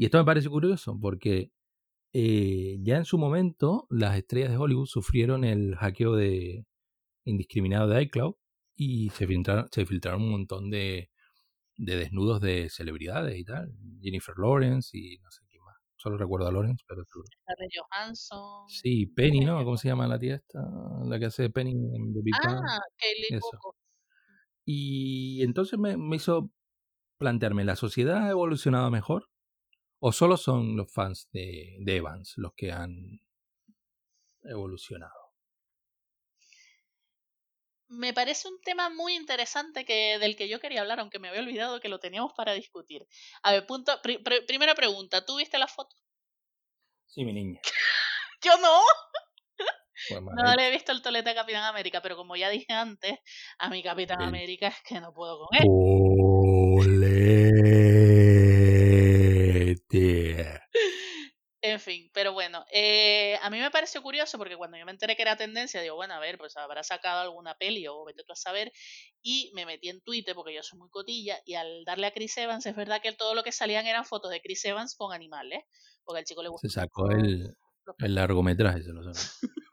Y esto me parece curioso porque eh, ya en su momento las estrellas de Hollywood sufrieron el hackeo de indiscriminado de iCloud y se filtraron, se filtraron un montón de, de desnudos de celebridades y tal. Jennifer Lawrence y no sé quién más. Solo recuerdo a Lawrence, pero seguro. Johansson. Sí, Penny, ¿no? ¿Cómo se llama la tía esta? La que hace Penny en The Big Bang. Ah. Cuoco. Y entonces me, me hizo plantearme, ¿la sociedad ha evolucionado mejor? ¿O solo son los fans de, de Evans los que han evolucionado? Me parece un tema muy interesante que, del que yo quería hablar, aunque me había olvidado que lo teníamos para discutir. A ver, punto, pri- pri- primera pregunta, ¿tú viste la foto? Sí, mi niña. Yo no, Pues no le he visto el tolete a Capitán América, pero como ya dije antes, a mi Capitán El- América es que no puedo con él. Tolete. En fin, pero bueno, eh, a mí me pareció curioso porque cuando yo me enteré que era tendencia, digo, bueno, a ver, pues habrá sacado alguna peli o vete tú a saber, y me metí en Twitter porque yo soy muy cotilla, y al darle a Chris Evans, es verdad que todo lo que salían eran fotos de Chris Evans con animales, porque al chico le gusta Se sacó el, el largometraje, se lo sacó.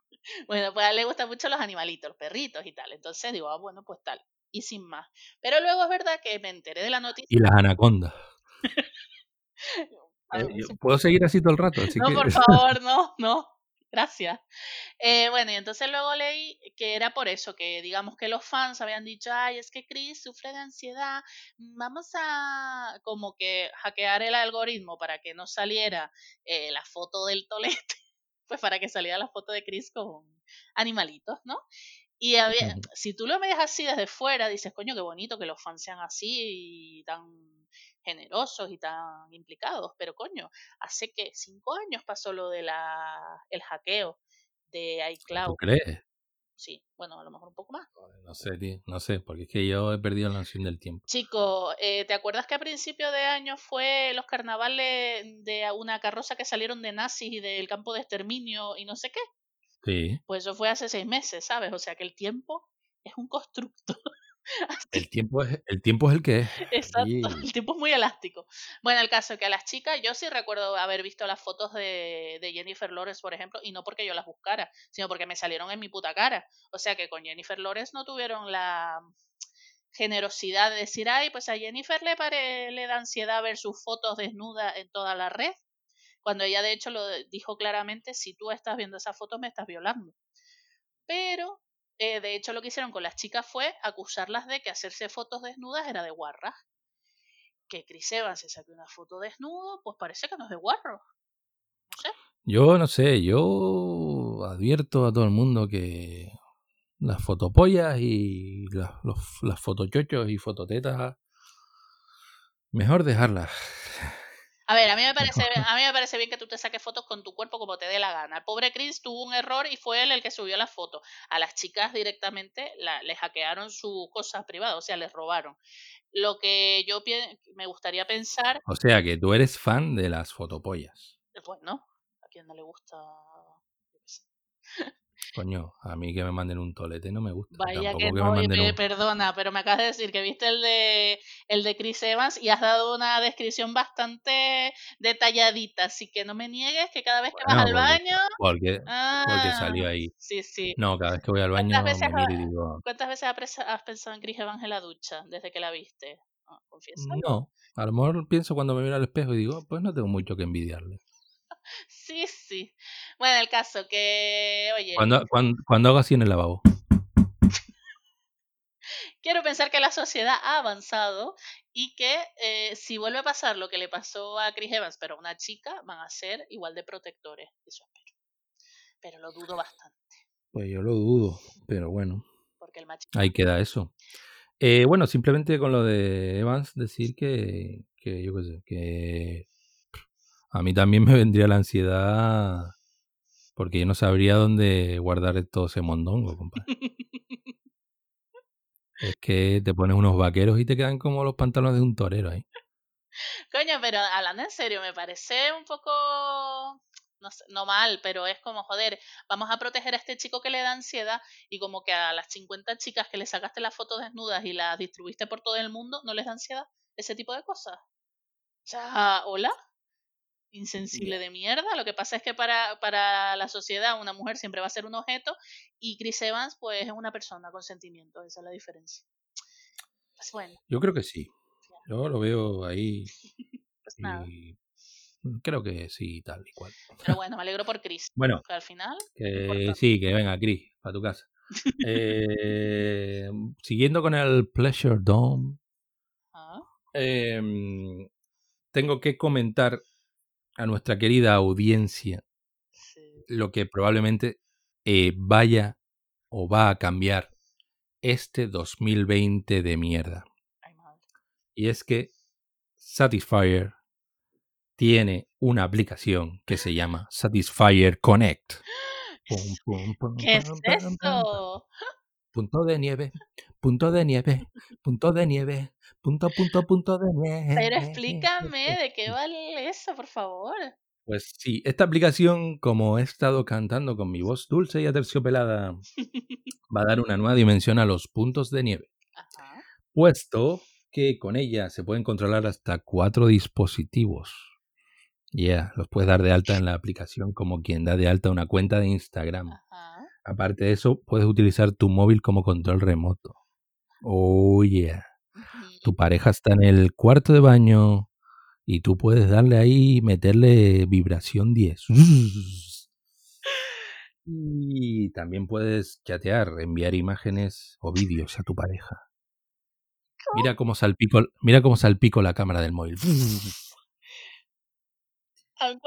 Bueno, pues a él le gustan mucho los animalitos, los perritos y tal. Entonces digo, ah, bueno, pues tal. Y sin más. Pero luego es verdad que me enteré de la noticia. Y las anacondas. Eh, sí. Puedo seguir así todo el rato. Así No, que... por favor, no, no. Gracias. Eh, bueno, y entonces luego leí que era por eso, que digamos que los fans habían dicho, ay, es que Chris sufre de ansiedad, vamos a como que hackear el algoritmo para que no saliera eh, la foto del tolete, pues para que saliera la foto de Chris con animalitos, ¿no? Y había, si tú lo ves así desde fuera, dices, coño, qué bonito que los fans sean así y tan generosos y tan implicados, pero coño, hace que cinco años pasó lo de la el hackeo de ¿Tú iCloud. crees? Sí, bueno, a lo mejor un poco más. No sé, tío. No sé, porque es que yo he perdido la noción del tiempo. Chico, eh, ¿te acuerdas que a principio de año fue los carnavales de una carroza que salieron de nazis y del campo de exterminio y no sé qué? Sí. Pues eso fue hace seis meses, ¿sabes? O sea que el tiempo es un constructo. El tiempo es el, tiempo es el que es. Exacto, el tiempo es muy elástico. Bueno, el caso es que a las chicas, yo sí recuerdo haber visto las fotos de, de Jennifer Lawrence, por ejemplo, y no porque yo las buscara, sino porque me salieron en mi puta cara. O sea que con Jennifer Lawrence no tuvieron la generosidad de decir, ay, pues a Jennifer le, pare, le da ansiedad ver sus fotos desnudas en toda la red. Cuando ella de hecho lo dijo claramente, si tú estás viendo esa foto me estás violando. Pero eh, de hecho lo que hicieron con las chicas fue acusarlas de que hacerse fotos desnudas era de guarras. Que Chris Evans se saque una foto desnudo, pues parece que no es de guarro. No sé. Yo no sé, yo advierto a todo el mundo que las fotopollas y las, los, las fotochochos y fototetas, mejor dejarlas. A ver, a mí, me parece, a mí me parece bien que tú te saques fotos con tu cuerpo como te dé la gana. El pobre Chris tuvo un error y fue él el que subió la foto. A las chicas directamente la, le hackearon sus cosas privadas, o sea, les robaron. Lo que yo me gustaría pensar, O sea que tú eres fan de las fotopollas. bueno, a quien no le gusta. Coño, a mí que me manden un tolete no me gusta. Vaya Tampoco que que no, me un... perdona, pero me acabas de decir que viste el de el de Chris Evans y has dado una descripción bastante detalladita, así que no me niegues que cada vez que vas al baño, porque, porque ah, salió ahí. sí, sí. No, cada vez que voy al ¿Cuántas baño veces, me ha- miro y digo, cuántas veces has pres- has pensado en Chris Evans en la ducha desde que la viste? Confiésalo. no. A lo mejor pienso cuando me miro al espejo y digo, pues no tengo mucho que envidiarle. Sí, sí. Bueno, el caso que, oye, Cuando, cuando, cuando hago así en el lavabo. quiero pensar que la sociedad ha avanzado y que eh, si vuelve a pasar lo que le pasó a Chris Evans, pero a una chica, van a ser igual de protectores. Eso espero. Pero lo dudo bastante, Pues yo lo dudo, pero bueno, porque el machismo... ahí queda eso. Eh, bueno, simplemente con lo de Evans decir que, que yo qué sé, que a mí también me vendría la ansiedad porque yo no sabría dónde guardar todo ese mondongo, compadre. Es que te pones unos vaqueros y te quedan como los pantalones de un torero ahí. Coño, pero hablando en serio, me parece un poco... No, sé, no mal, pero es como, joder, vamos a proteger a este chico que le da ansiedad y como que a las 50 chicas que le sacaste las fotos desnudas y las distribuiste por todo el mundo, no les da ansiedad. Ese tipo de cosas. O sea, hola, insensible de mierda. Lo que pasa es que para, para la sociedad una mujer siempre va a ser un objeto y Chris Evans pues es una persona con sentimientos, esa es la diferencia. Pues bueno, Yo creo que sí. Yo lo veo ahí pues nada. y creo que sí, tal y cual. Pero bueno, me alegro por Chris. Bueno, Que al final, que sí, que venga, Chris, para tu casa. Eh, siguiendo con el Pleasure Dome, Ah, em, tengo que comentar a nuestra querida audiencia sí. lo que probablemente eh, vaya o va a cambiar este 2020 de mierda. Y es que Satisfyer tiene una aplicación que se llama Satisfyer Connect. ¿Qué es pam, Punto de nieve, punto de nieve, punto de nieve, punto, punto, punto de nieve. Pero explícame de qué vale eso, por favor. Pues sí, esta aplicación, como he estado cantando con mi voz dulce y aterciopelada, va a dar una nueva dimensión a los puntos de nieve. Ajá. puesto que con ella se pueden controlar hasta cuatro dispositivos. Ya, los puedes dar de alta en la aplicación como quien da de alta una cuenta de Instagram. Ajá. Aparte de eso, puedes utilizar tu móvil como control remoto. Oh yeah. Tu pareja está en el cuarto de baño y tú puedes darle ahí y meterle vibración 10. Y también puedes chatear, enviar imágenes o vídeos a tu pareja. Mira cómo salpico, mira cómo salpico la cámara del móvil.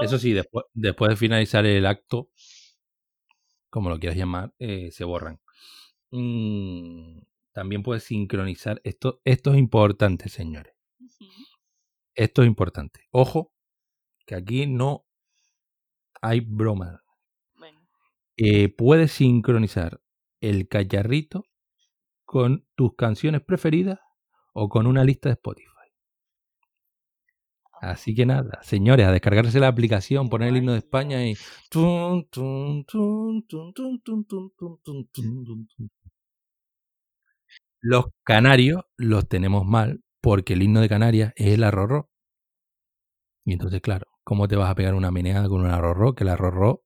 Eso sí, después, después de finalizar el acto, como lo quieras llamar, eh, se borran. Mm, también puedes sincronizar. Esto, esto es importante, señores. Esto es importante. Ojo, que aquí no hay broma. Bueno, Eh, puedes sincronizar el cacharrito con tus canciones preferidas o con una lista de Spotify. Así que nada, señores, a descargarse la aplicación, poner el himno de España y... Los canarios los tenemos mal porque el himno de Canarias es el arrorró. Y entonces, claro, ¿cómo te vas a pegar una meneada con un arrorró? Que el arrorró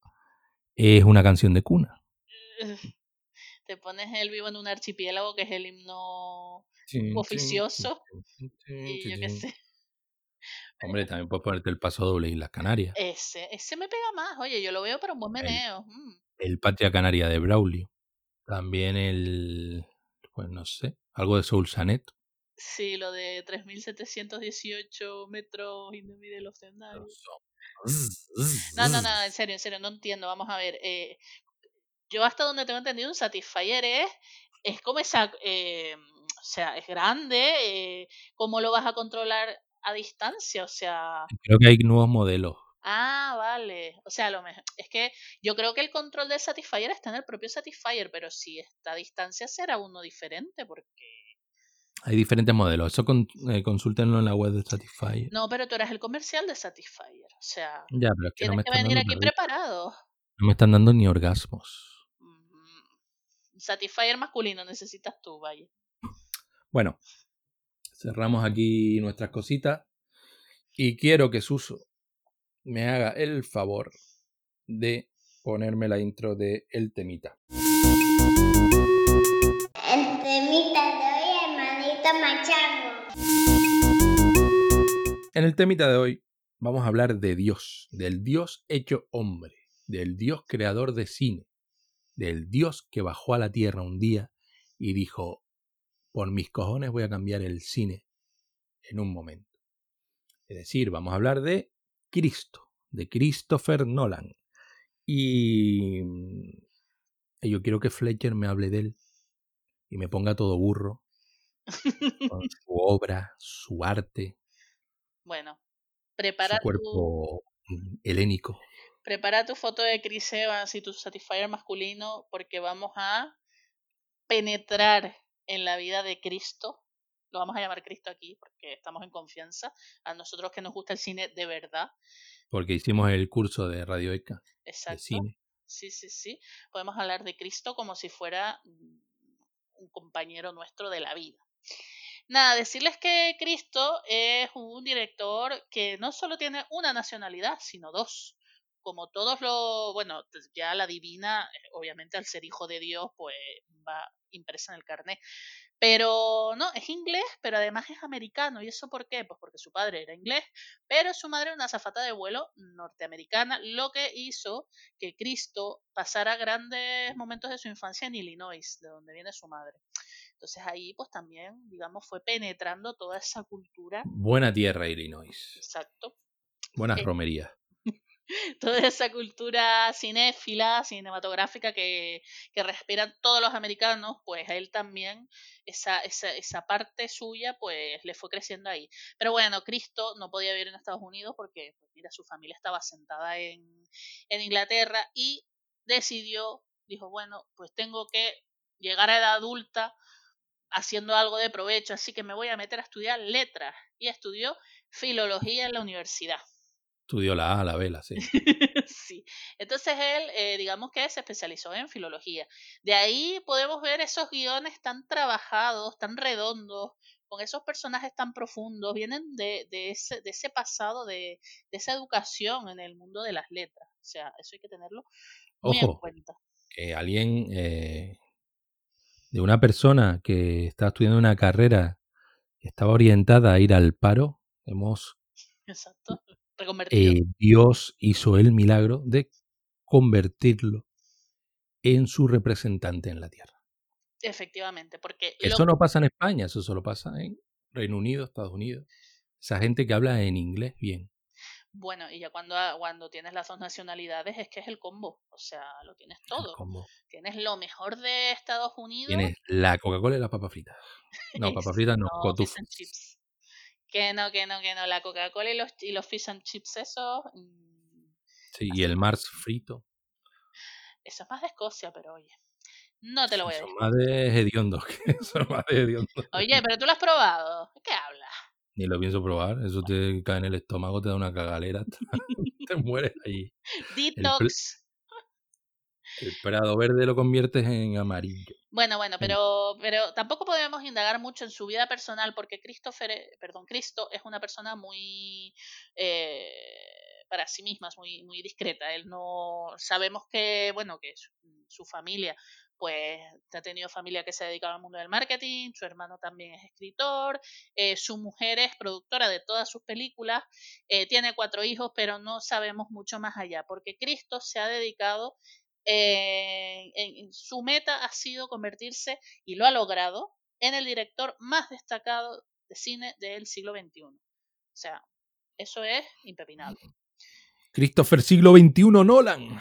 es una canción de cuna. Te pones el vivo en un archipiélago que es el himno oficioso. Y yo qué sé. Hombre, también puedes ponerte el paso doble y las Canarias. Ese, ese me pega más. Oye, yo lo veo para un buen El- meneo. Mm. El Patria Canaria de Braulio. También el. Pues no sé. Algo de Soul Sanet. Sí, lo de 3.718 metros y no mide los escenarios. No, no, no, en serio, en serio, no entiendo. Vamos a ver. eh, yo hasta donde tengo entendido, un Satisfyer es, es como esa, eh, o sea, es grande, eh, ¿cómo lo vas a controlar a distancia? O sea, Creo que hay nuevos modelos. ah, vale, o sea, lo mejor, es que yo creo que el control del Satisfyer está en el propio Satisfyer, pero si está a distancia será uno diferente, porque... Hay diferentes modelos. Eso con, eh, consúltenlo en la web de Satisfyer. No, pero tú eres el comercial de Satisfyer, o sea, Ya, pero es que no me que están venir dando aquí preparado. no me están dando ni orgasmos. Mm, Satisfyer masculino necesitas tú, vaya. Bueno, cerramos aquí nuestras cositas y quiero que Suso me haga el favor de ponerme la intro de El Temita. El temita de hoy, hermanito machango. En el temita de hoy vamos a hablar de Dios, del Dios hecho hombre, del Dios creador de cine, del Dios que bajó a la tierra un día y dijo, por mis cojones voy a cambiar el cine en un momento. Es decir, vamos a hablar de Cristo, de Christopher Nolan. Y yo quiero que Fletcher me hable de él y me ponga todo burro con su obra, su arte, Bueno, su prepara tu, cuerpo mm, helénico. prepara tu foto de Chris Evans y tu Satisfyer masculino porque vamos a penetrar en la vida de Cristo. Lo vamos a llamar Cristo aquí porque estamos en confianza. A nosotros que nos gusta el cine de verdad. Porque hicimos el curso de Radio ECA de Exacto. cine. Sí, sí, sí. Podemos hablar de Cristo como si fuera un compañero nuestro de la vida. Nada, decirles que Cristo es un director que no solo tiene una nacionalidad, sino dos. Como todos los, bueno, pues ya la divina, eh, obviamente al ser hijo de Dios, pues va impresa en el carnet. Pero no, es inglés, pero además es americano. ¿Y eso por qué? Pues porque su padre era inglés, pero su madre era una azafata de vuelo norteamericana, lo que hizo que Cristo pasara grandes momentos de su infancia en Illinois, de donde viene su madre. Entonces ahí pues también, digamos, fue penetrando toda esa cultura. Buena tierra, Illinois. Exacto. Buenas Eh, romerías. Toda esa cultura cinéfila, cinematográfica que, respiran todos los americanos, pues él también, esa, esa, esa parte suya, pues le fue creciendo ahí. Pero bueno, Cristo no podía vivir en Estados Unidos porque, pues mira, su familia estaba sentada en, en Inglaterra y decidió, dijo, bueno, pues tengo que llegar a edad adulta haciendo algo de provecho, así que me voy a meter a estudiar letras. Y estudió filología en la universidad. Estudió la A, la B, la C. sí. Entonces él, eh, digamos que se especializó en filología. De ahí podemos ver esos guiones tan trabajados, tan redondos, con esos personajes tan profundos, vienen de, de, ese, de ese pasado, de, de esa educación en el mundo de las letras. O sea, eso hay que tenerlo muy en cuenta. que alguien eh, de una persona que está estudiando una carrera que estaba orientada a ir al paro, hemos Exacto. Eh, Dios hizo el milagro de convertirlo en su representante en la tierra. Efectivamente, porque lo- Eso no pasa en España, eso solo pasa en Reino Unido, Estados Unidos. Esa gente que habla en inglés bien. bueno, y ya cuando, cuando tienes las dos nacionalidades es que es el combo. O sea, lo tienes todo. combo. Tienes lo mejor de Estados Unidos. Tienes la Coca-Cola y las papas fritas. No, papas fritas no, no, cotufos. Que no, que no, que no. La Coca-Cola y los, y los fish and chips, eso. mm, Sí, y el Mars frito. Eso es más de Escocia, pero oye. No te lo voy a Son decir. más de hediondo. Son más de hediondo. Oye, pero tú lo has probado. ¿De qué hablas? Ni lo pienso probar. Eso te cae en el estómago, te da una cagalera. te mueres allí. Detox. El prado verde lo conviertes en amarillo. Bueno, bueno, En- pero, pero tampoco podemos indagar mucho en su vida personal porque Christopher, eh, perdón, Cristo es una persona muy eh, para sí misma, es muy, muy discreta. Él no sabemos que, bueno, que su, su familia, pues ha tenido familia que se ha dedicado al mundo del marketing, su hermano también es escritor, eh, su mujer es productora de todas sus películas, eh, tiene cuatro hijos, pero no sabemos mucho más allá, porque Cristo se ha dedicado eh, en, en su meta ha sido convertirse, y lo ha logrado, en el director más destacado de cine del siglo XXI. O sea, eso es impepinable. Christopher siglo XXI Nolan.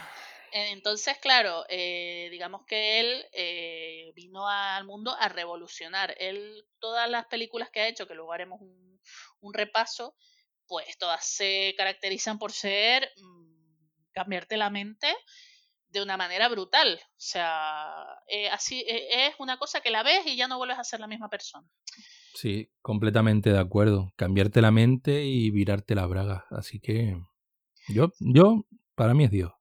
Entonces, claro, eh, digamos que él eh, vino al mundo a revolucionar. Él, todas las películas que ha hecho, que luego haremos un, un repaso, pues todas se caracterizan por ser mm, cambiarte la mente de una manera brutal. O sea, eh, así eh, es una cosa que la ves y ya no vuelves a ser la misma persona. Sí, completamente de acuerdo. Cambiarte la mente y virarte la braga. Así que yo, yo, para mí es Dios.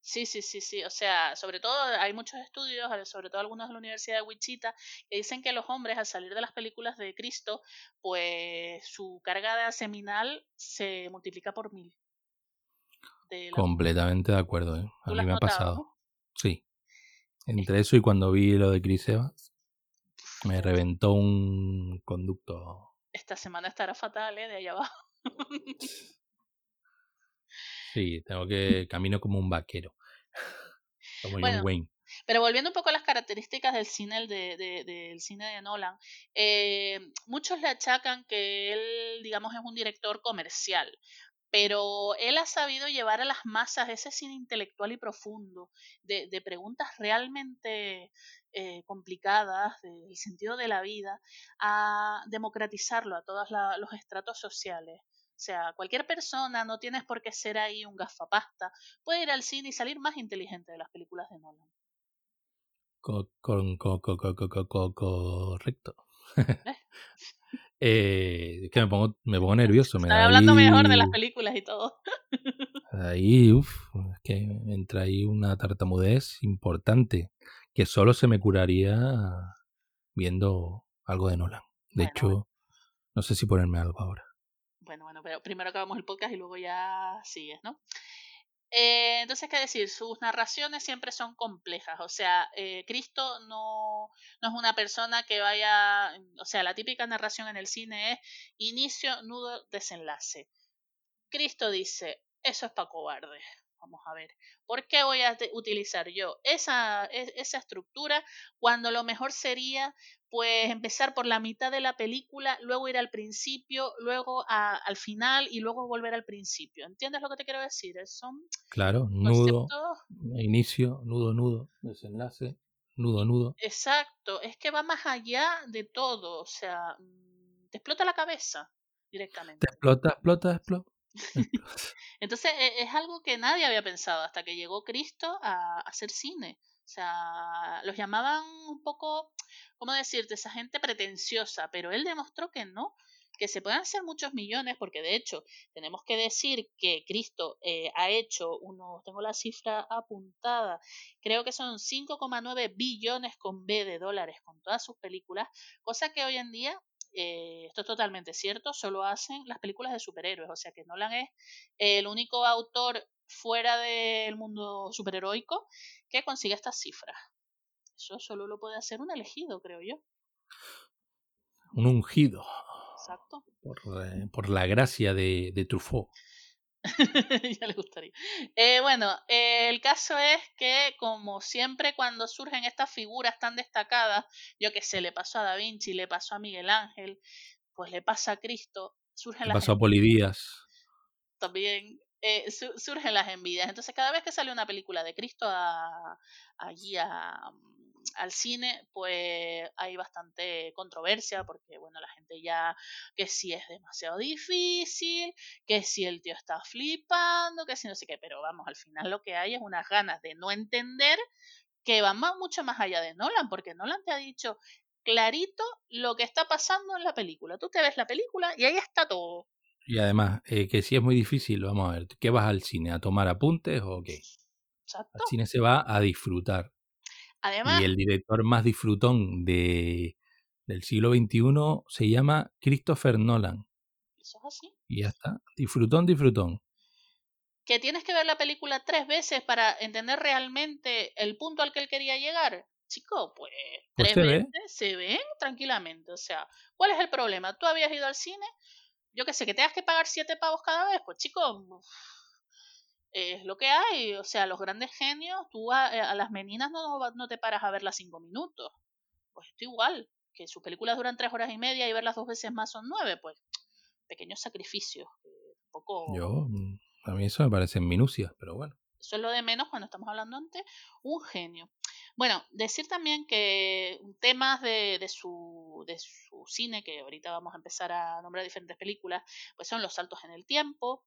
Sí, sí, sí, sí. O sea, sobre todo hay muchos estudios, sobre todo algunos de la Universidad de Wichita, que dicen que los hombres al salir de las películas de Cristo, pues su carga seminal se multiplica por mil. Completamente de acuerdo, ¿eh? A mí me ha pasado. Sí. Entre eso y cuando vi lo de Chris Evans, me reventó un conducto. Esta semana estará fatal, ¿eh? De allá abajo. Sí, tengo que camino como un vaquero. Como John Wayne. Pero volviendo un poco a las características del cine de, del cine de Nolan, eh, muchos le achacan que él, digamos, es un director comercial, pero él ha sabido llevar a las masas ese cine intelectual y profundo, de, de preguntas realmente eh, complicadas del sentido de la vida, a democratizarlo a todos los estratos sociales. O sea, cualquier persona, no tienes por qué ser ahí un gafapasta, puede ir al cine y salir más inteligente de las películas de Nolan. correcto. Eh, es que me pongo, me pongo nervioso. Me hablando mejor de las películas y todo. ahí, uff, es que entra ahí una tartamudez importante que solo se me curaría viendo algo de Nolan. De hecho, no sé si ponerme algo ahora. Bueno, bueno, pero primero acabamos el podcast y luego ya sigues, ¿no? Eh, entonces, ¿qué decir? Sus narraciones siempre son complejas. O sea, eh, Cristo no, no, es una persona que vaya. O sea, la típica narración en el cine es inicio, nudo, desenlace. Cristo dice: Eso es para cobardes. Vamos a ver. ¿Por qué voy a utilizar yo esa, esa estructura cuando lo mejor sería pues empezar por la mitad de la película, luego ir al principio, luego al final y luego volver al principio. ¿Entiendes lo que te quiero decir? Son claro, nudo, inicio, nudo, nudo, desenlace, nudo, nudo. Exacto, es que va más allá de todo, o sea, mm, te explota la cabeza directamente. Te explota, explota, explota. Entonces e, es algo que nadie había pensado hasta que llegó Cristo a hacer cine. O sea, los llamaban un poco, ¿cómo decirte? Esa gente pretenciosa, pero él demostró que no, que se pueden hacer muchos millones, porque de hecho tenemos que decir que Cristo eh, ha hecho unos, tengo la cifra apuntada, creo que son 5,9 billones con B de dólares con todas sus películas, cosa que hoy en día eh, esto es totalmente cierto, solo hacen las películas de superhéroes, o sea que Nolan es el único autor fuera del mundo superheroico que consigue estas cifras. Eso solo lo puede hacer un elegido, creo yo. Un ungido. Exacto. Por, eh, por la gracia de, de Truffaut. ya le gustaría. Eh, bueno, eh, el caso es que, como siempre, cuando surgen estas figuras tan destacadas, yo que sé, le pasó a Da Vinci, le pasó a Miguel Ángel, pues le pasa a Cristo, surgen le pasó a Polidías. También eh, surgen las envidias. Entonces, cada vez que sale una película de Cristo allí a, al cine, pues hay bastante controversia porque, bueno, la gente ya que si es demasiado difícil, que si el tío está flipando, que si no sé qué, pero vamos, al final lo que hay es unas ganas de no entender que van mucho más allá de Nolan, porque Nolan te ha dicho clarito lo que está pasando en la película. Tú te ves la película y ahí está todo. Y además, eh, que si es muy difícil, vamos a ver, ¿qué vas al cine? ¿A tomar apuntes o qué? Exacto. Al cine se va a disfrutar y el director más disfrutón de, del siglo XXI se llama Christopher Nolan. Eso es así. Y ya está. Disfrutón, disfrutón. Que tienes que ver la película tres veces para entender realmente el punto al que él quería llegar. Chico, pues, pues tres veces se ven tranquilamente. O sea, ¿cuál es el problema? ¿Tú habías ido al cine? Yo qué sé, que tengas que pagar siete pavos cada vez. Pues, chico, es lo que hay. O sea, los grandes genios, tú a, eh, las meninas no, no te paras a verlas cinco minutos. Pues esto igual, que sus películas duran tres horas y media y verlas dos veces más son nueve, pues pequeños sacrificios. poco... Yo, mm, a mí eso me parece minucias, pero bueno. Eso es lo de menos cuando estamos hablando ante un genio. Bueno, decir también que temas de, de, su, de su cine, que ahorita vamos a empezar a nombrar diferentes películas, pues son los saltos en el tiempo,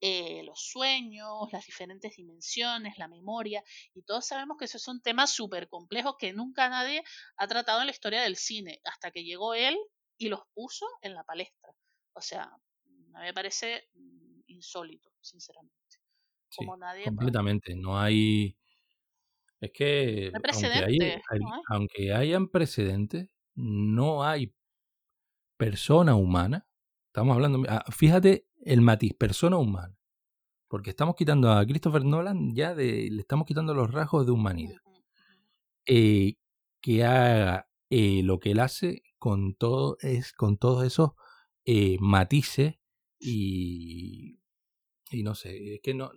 eh, los sueños, las diferentes dimensiones, la memoria, y todos sabemos que esos son temas súper complejos que nunca nadie ha tratado en la historia del cine, hasta que llegó él y los puso en la palestra. O sea, a mí me parece mm, insólito, sinceramente. Como nadie, completamente. No hay. Es que. aunque, aunque hayan precedentes, no hay persona humana. Estamos hablando. Ah, fíjate el matiz, persona humana. Porque estamos quitando a Christopher Nolan ya de. Le estamos quitando los rasgos de humanidad. Eh, que haga eh, lo que él hace con todo es con todos esos eh, matices y y no sé es que no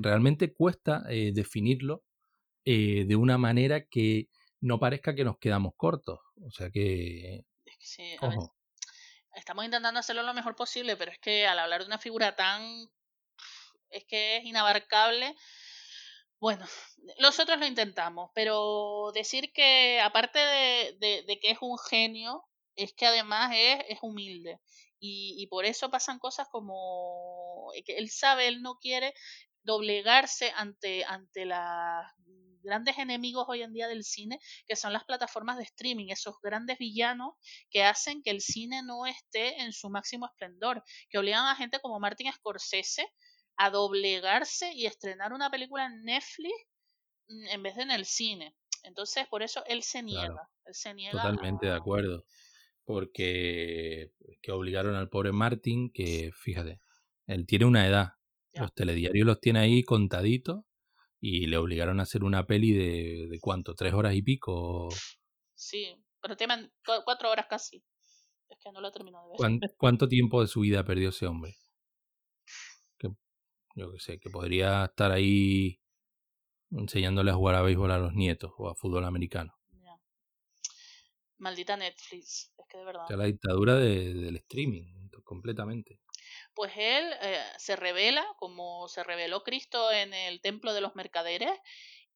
realmente cuesta definirlo de una manera que no parezca que nos quedamos cortos o sea que sí, estamos intentando hacerlo lo mejor posible, pero es que al hablar de una figura tan... es que es inabarcable. Bueno, nosotros lo intentamos, pero decir que aparte de, de, que es un genio, es que además es, es humilde. Y, y, por eso pasan cosas como que él sabe, él no quiere doblegarse ante, ante la grandes enemigos hoy en día del cine, que son las plataformas de streaming, esos grandes villanos que hacen que el cine no esté en su máximo esplendor, que obligan a gente como Martin Scorsese a doblegarse y estrenar una película en Netflix mm, en vez de en el cine. Entonces, por eso él se niega. Él se niega Totalmente de acuerdo. Porque que obligaron al pobre Martin, que fíjate, él tiene una edad. Los telediarios los tiene ahí contaditos y le obligaron a hacer una peli de, de cuánto, tres horas y pico. Sí, pero teman cuatro horas casi. Es que no lo he terminado de ver. ¿Cuánto tiempo de su vida perdió ese hombre? Que, yo qué sé, que podría estar ahí enseñándole a jugar a béisbol a los nietos o a fútbol americano. Maldita Netflix, es que de verdad. O la dictadura del streaming, completamente pues él eh, se revela, como se reveló Cristo en el templo de los mercaderes,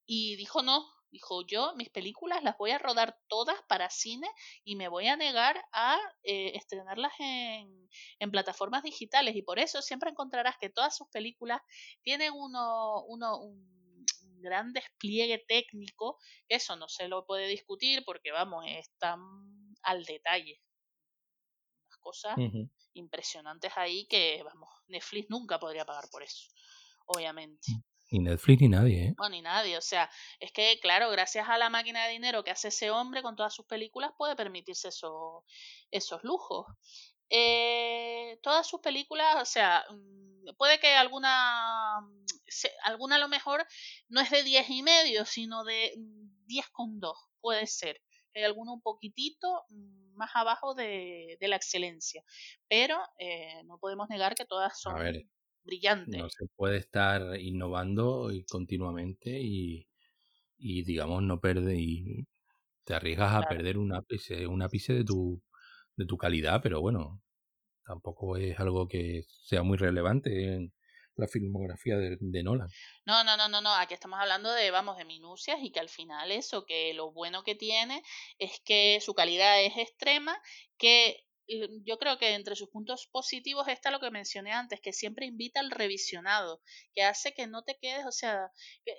y dijo no, dijo yo mis películas las voy a rodar todas para cine y me voy a negar a eh, estrenarlas en, en, plataformas digitales y por eso siempre encontrarás que todas sus películas tienen uno, uno un, gran despliegue técnico, eso no se lo puede discutir porque vamos, están al detalle. Las cosas impresionantes ahí que, vamos, Netflix nunca podría pagar por eso, obviamente. Ni Netflix ni nadie, ¿eh? No, ni nadie. O sea, es que, claro, gracias a la máquina de dinero que hace ese hombre con todas sus películas, puede permitirse eso, esos lujos. Eh, todas sus películas, o sea, mm, puede que alguna, mm, alguna a lo mejor no es de 10 y medio, sino de 10 mm, con 2, puede ser. Hay alguno un poquitito más abajo de, la excelencia. Pero eh, no podemos negar que todas son brillantes. No se puede estar innovando continuamente y, digamos, no perder y te arriesgas a perder un ápice, un ápice de tu, de tu calidad, pero bueno, tampoco es algo que sea muy relevante en, la filmografía de, de, Nolan. No, no, no, no, no, aquí estamos hablando de, vamos, de minucias y que al final eso, que lo bueno que tiene es que su calidad es extrema, que yo creo que entre sus puntos positivos está lo que mencioné antes, que siempre invita al revisionado, que hace que no te quedes, o sea,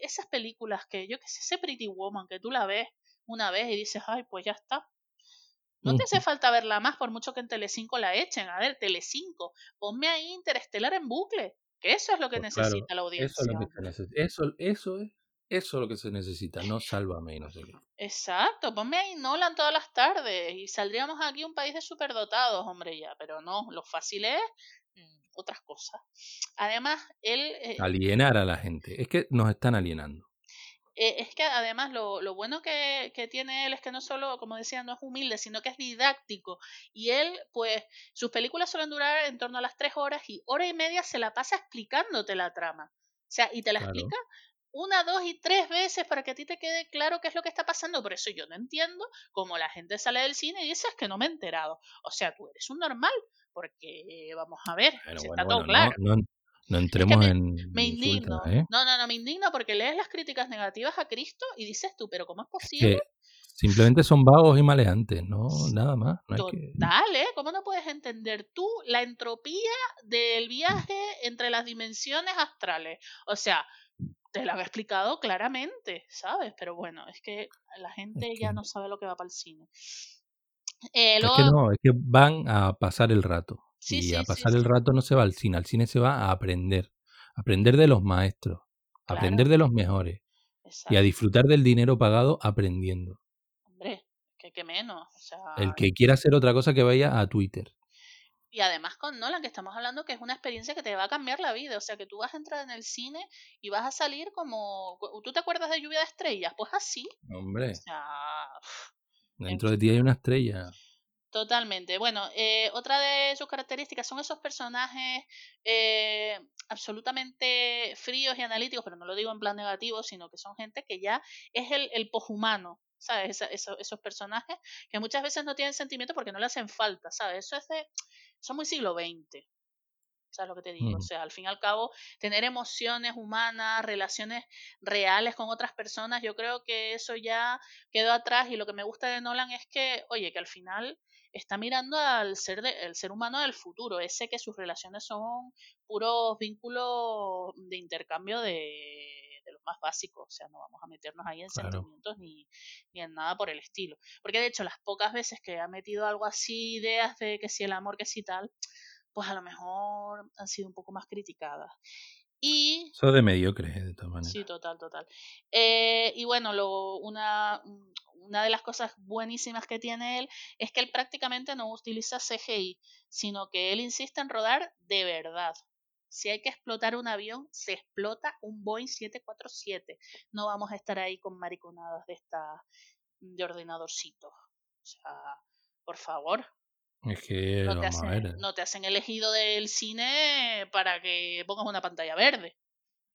esas películas que yo que sé, ese Pretty Woman, que tú la ves una vez y dices, ay, pues ya está. No te hace falta verla más por mucho que en Telecinco la echen. A ver, Telecinco, ponme ahí Interestelar en bucle. Eso es lo que pues necesita la audiencia. Eso es lo que se Eso, eso es. Eso es lo que se necesita, no sálvame y no sé qué. Exacto, ponme ahí Nolan todas las tardes y saldríamos aquí un país de superdotados, hombre, ya. Pero no, lo fácil es mm, otras cosas. Además, él... Eh Alienar a la gente. Es que nos están alienando. Eh, es que además lo, lo bueno que, que, tiene él es que no solo, como decía, no es humilde, sino que es didáctico. Y él, pues, sus películas suelen durar en torno a las tres horas y hora y media se la pasa explicándote la trama. O sea, y te la explica una, dos y tres veces para que a ti te quede claro qué es lo que está pasando. Por eso yo no entiendo cómo la gente sale del cine y dice es que no me he enterado. O sea, tú eres un normal, porque vamos a ver, está todo claro. No, No entremos me- en. Me indigno. ¿eh? No, no, no, me indigno porque lees las críticas negativas a Cristo y dices tú, pero ¿cómo es Que posible? simplemente son vagos y maleantes, no nada más. No que... Total, ¿eh? ¿Cómo no puedes entender tú la entropía del viaje entre las dimensiones astrales? O sea, te lo había explicado claramente, ¿sabes? Pero bueno, es que la gente Es ya no sabe lo que va para el cine. Eh, Es que no, es que van a pasar el rato. Sí, y sí, a pasar sí. el rato no se va al cine, al cine se va a aprender. Aprender de los maestros, Claro. aprender de los mejores y a disfrutar del dinero pagado aprendiendo. hombre, que, que menos. O sea, El que quiera hacer otra cosa que vaya a Twitter. Y además con Nolan, que estamos hablando que es una experiencia que te va a cambiar la vida. O sea, que tú vas a entrar en el cine y vas a salir como... ¿Tú te acuerdas de Lluvia de Estrellas? Pues así. Hombre, O sea, dentro de ti hay una estrella. Totalmente. Bueno, eh, otra de sus características son esos personajes eh, absolutamente fríos y analíticos, pero no lo digo en plan negativo, sino que son gente que ya es el, el poshumano, ¿sabes? Esa- eso- esos personajes que muchas veces no tienen sentimiento porque no le hacen falta, ¿sabes? Eso es de... Son muy siglo XX. ¿Sabes lo que te digo? O Ujú. sea, al fin y al cabo, tener emociones humanas, relaciones reales con otras personas, yo creo que eso ya quedó atrás y lo que me gusta de Nolan es que, oye, que al final está mirando al ser, de, el ser humano del futuro, ese que sus relaciones son puros vínculos de intercambio de, de los más básicos, o sea, no vamos a meternos ahí en Claro. sentimientos ni, ni en nada por el estilo. Porque de hecho, las pocas veces que ha metido algo así, ideas de que si el amor, que si tal, pues a lo mejor han sido un poco más criticadas. Y Eso de mediocre, de todas maneras. Sí, total, total. Eh, y bueno, lo, una, una de las cosas buenísimas que tiene él es que él prácticamente no utiliza CGI, sino que él insiste en rodar de verdad. Si hay que explotar un avión, se explota un Boeing 747. No vamos a estar ahí con mariconadas de esta de ordenadorcito. O sea, por favor, Es que, no te, hacen, no te hacen elegido del cine para que pongas una pantalla verde.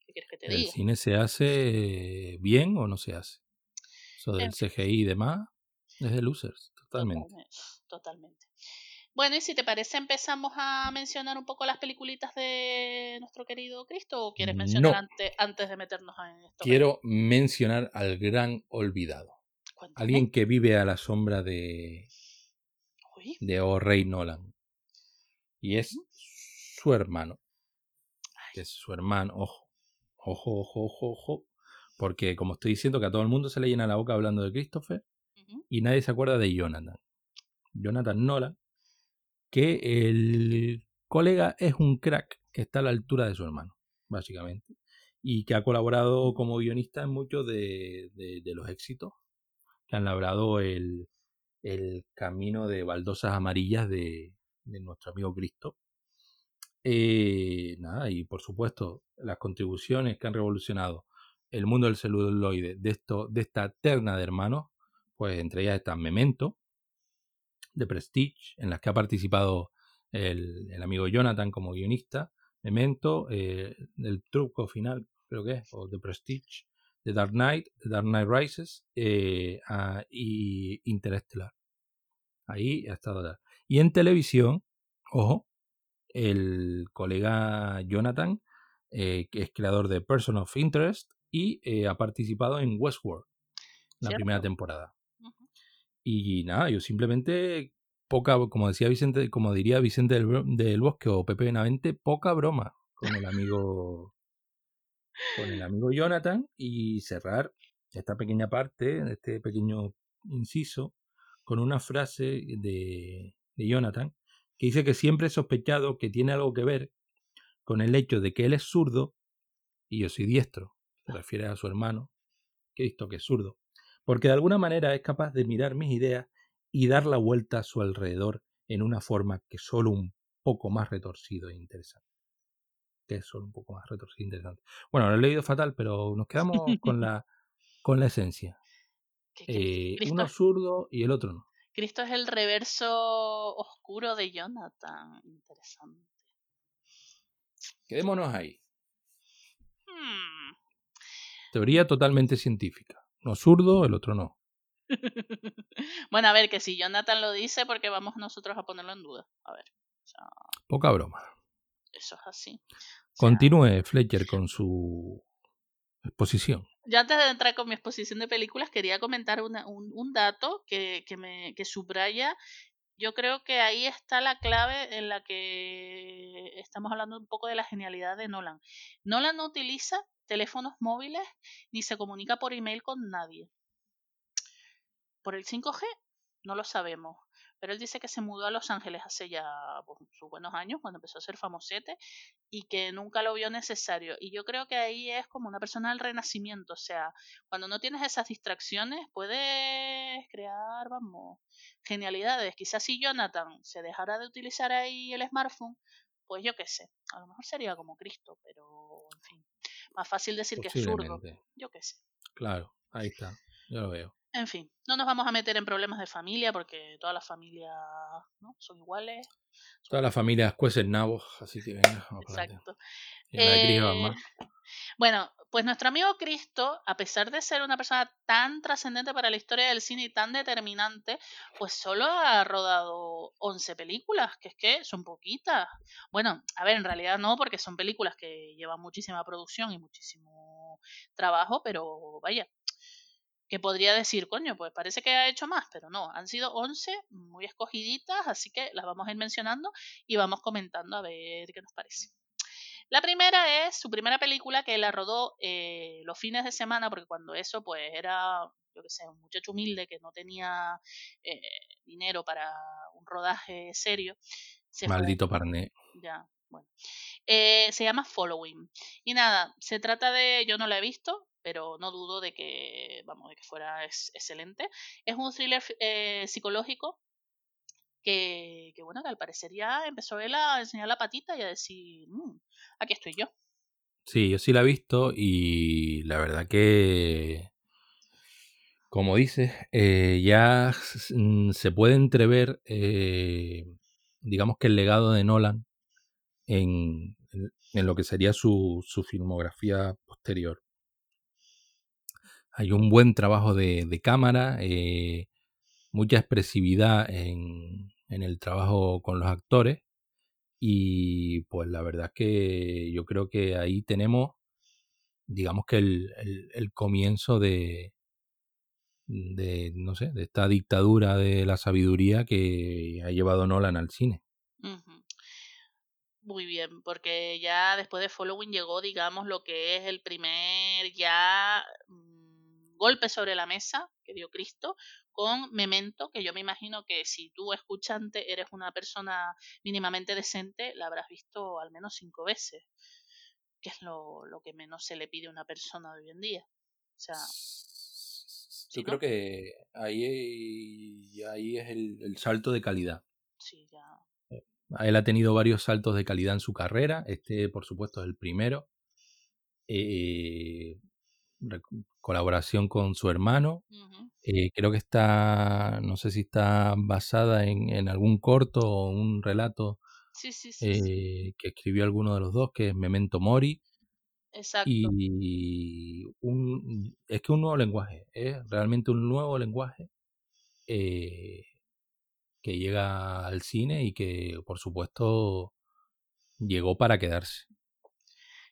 ¿Qué quieres que te ¿El diga? cine se hace bien o no se hace? Eso del En CGI y demás es de losers, totalmente. Totalmente, totalmente. Bueno, y si te parece, empezamos a mencionar un poco las peliculitas de nuestro querido Cristo o quieres mencionar No. antes, antes de meternos en esto? Quiero mencionar al gran olvidado. Cuéntame. Alguien que vive a la sombra de, de O. Rey Nolan. Y es su hermano. Que es su hermano. Ojo. Ojo, ojo, ojo, ojo. Porque como estoy diciendo que a todo el mundo se le llena la boca hablando de Christopher y nadie se acuerda de Jonathan. Jonathan Nolan. Que el colega es un crack que está a la altura de su hermano, básicamente. Y que ha colaborado como guionista en muchos de, de- de los éxitos que han labrado el, el camino de baldosas amarillas de, nuestro amigo Cristo. Eh, nada, y por supuesto, las contribuciones que han revolucionado el mundo del celuloide de, esto, de esta terna de hermanos, pues entre ellas están Memento, de Prestige, en las que ha participado el, el amigo Jonathan como guionista, Memento, eh, el truco final, creo que es, o The Prestige, The Dark Knight, The Dark Knight Rises eh, ah, y Interstellar. Ahí ha estado. Y en televisión, ojo, el colega Jonathan, eh, que es creador de Person of Interest y eh, ha participado en Westworld, la ¿Cierto? primera temporada. Y nada, yo simplemente poca, como decía Vicente, como diría Vicente del, del Bosque o Pepe Benavente, poca broma con el amigo con el amigo Jonathan y cerrar esta pequeña parte, este pequeño inciso, con una frase de, de Jonathan que dice que siempre he sospechado que tiene algo que ver con el hecho de que él es zurdo y yo soy diestro. Se refiere a su hermano, Cristo, que es zurdo. Porque de alguna manera es capaz de mirar mis ideas y dar la vuelta a su alrededor en una forma que solo un poco más retorcido e interesante. Que es solo un poco más retorcido e interesante. Bueno, lo he leído fatal, pero nos quedamos con la, con la esencia. Eh, uno es- zurdo y el otro no. Cristo es el reverso oscuro de Jonathan. Interesante. Quedémonos ahí. Hmm. Teoría totalmente científica. Uno zurdo, el otro no. bueno, a ver, que si Jonathan lo dice, porque vamos nosotros a ponerlo en duda. A ver, Poca broma. Eso es así. Continúe Fletcher con su exposición. Ya antes de entrar con mi exposición de películas, quería comentar una- un, un dato que, que me que subraya. Yo creo que ahí está la clave en la que estamos hablando un poco de la genialidad de Nolan. Nolan no utiliza teléfonos móviles ni se comunica por email con nadie. Por el 5G no lo sabemos, pero él dice que se mudó a Los Ángeles hace ya pues, sus buenos años, cuando empezó a ser famosete, y que nunca lo vio necesario. Y yo creo que ahí es como una persona del renacimiento, o sea, cuando no tienes esas distracciones puedes crear, vamos, genialidades. Quizás si Jonathan se dejara de utilizar ahí el smartphone, pues yo qué sé, a lo mejor sería como Cristo, pero en fin, más fácil decir que es zurdo, yo qué sé. Claro, ahí está. Yo lo veo. En fin, no nos vamos a meter en problemas de familia porque todas las familias ¿no? son iguales. Todas las familias cuecen nabos, así que venga. Exacto. Eh, más. bueno, pues nuestro amigo Cristo, a pesar de ser una persona tan trascendente para la historia del cine y tan determinante, pues solo ha rodado 11 películas, que es que son poquitas. Bueno, a ver, en realidad no, porque son películas que llevan muchísima producción y muchísimo trabajo, pero vaya, que podría decir, coño, pues parece que ha hecho más, pero no, han sido 11 muy escogiditas, así que las vamos a ir mencionando y vamos comentando a ver qué nos parece. La primera es su primera película que la rodó eh, los fines de semana, porque cuando eso pues era, yo qué sé, un muchacho humilde que no tenía eh, dinero para un rodaje serio. Se fue- Maldito parné. ya, bueno. Eh, se llama Following. Y nada, se trata de, yo no la he visto, pero no dudo de que, vamos, de que fuera ex- excelente. Es un thriller eh, psicológico que, que, bueno, que al parecer ya empezó él a enseñar la patita y a decir, "Mm, aquí estoy yo. Sí, yo sí la he visto y la verdad que, como dices, eh, ya mm, se puede entrever, eh, digamos que el legado de Nolan en- en lo que sería su, su filmografía posterior. Hay un buen trabajo de, cámara, eh, mucha expresividad en, el trabajo con los actores y pues la verdad es que yo creo que ahí tenemos, digamos que el, comienzo de, de, no sé, de esta dictadura de la sabiduría que ha llevado Nolan al cine. Muy bien, porque ya después de Following llegó, digamos, lo que es el primer ya golpe sobre la mesa que dio Cristo con Memento, que yo me imagino que si tú escuchante eres una persona mínimamente decente, la habrás visto al menos cinco veces, que es lo, lo que menos se le pide a una persona de hoy en día. O sea, Yo ¿no? creo que ahí, ahí es el, el salto de calidad. sí, ya. Él ha tenido varios saltos de calidad en su carrera. Este, por supuesto, es el primero. Eh, colaboración con su hermano. Eh, creo que está, no sé si está basada en, en algún corto o un relato Sí, sí, sí, sí. eh, que escribió alguno de los dos, que es Memento Mori. Exacto. Y un, es que un nuevo lenguaje, es realmente un nuevo lenguaje eh, que llega al cine y que, por supuesto, llegó para quedarse.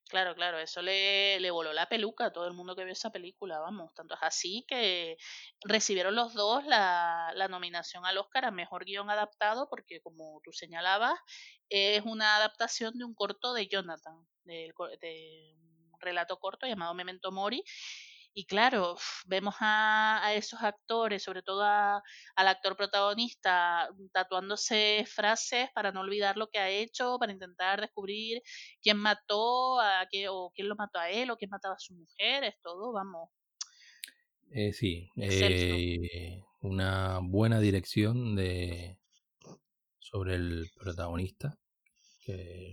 Claro, claro, eso le, le voló la peluca a todo el mundo que vio esa película, vamos. Tanto es así que recibieron los dos la, la nominación al Oscar a Mejor Guión Adaptado, porque como tú señalabas, es una adaptación de un corto de Jonathan, de un relato corto llamado Memento Mori. Y claro, vemos a, a esos actores, sobre todo a- al actor protagonista, tatuándose frases para no olvidar lo que ha hecho, para intentar descubrir quién mató a qué, o quién lo mató a él, o quién mataba a su mujer, es todo, vamos, Eh, sí, eh, una buena dirección de sobre el protagonista, que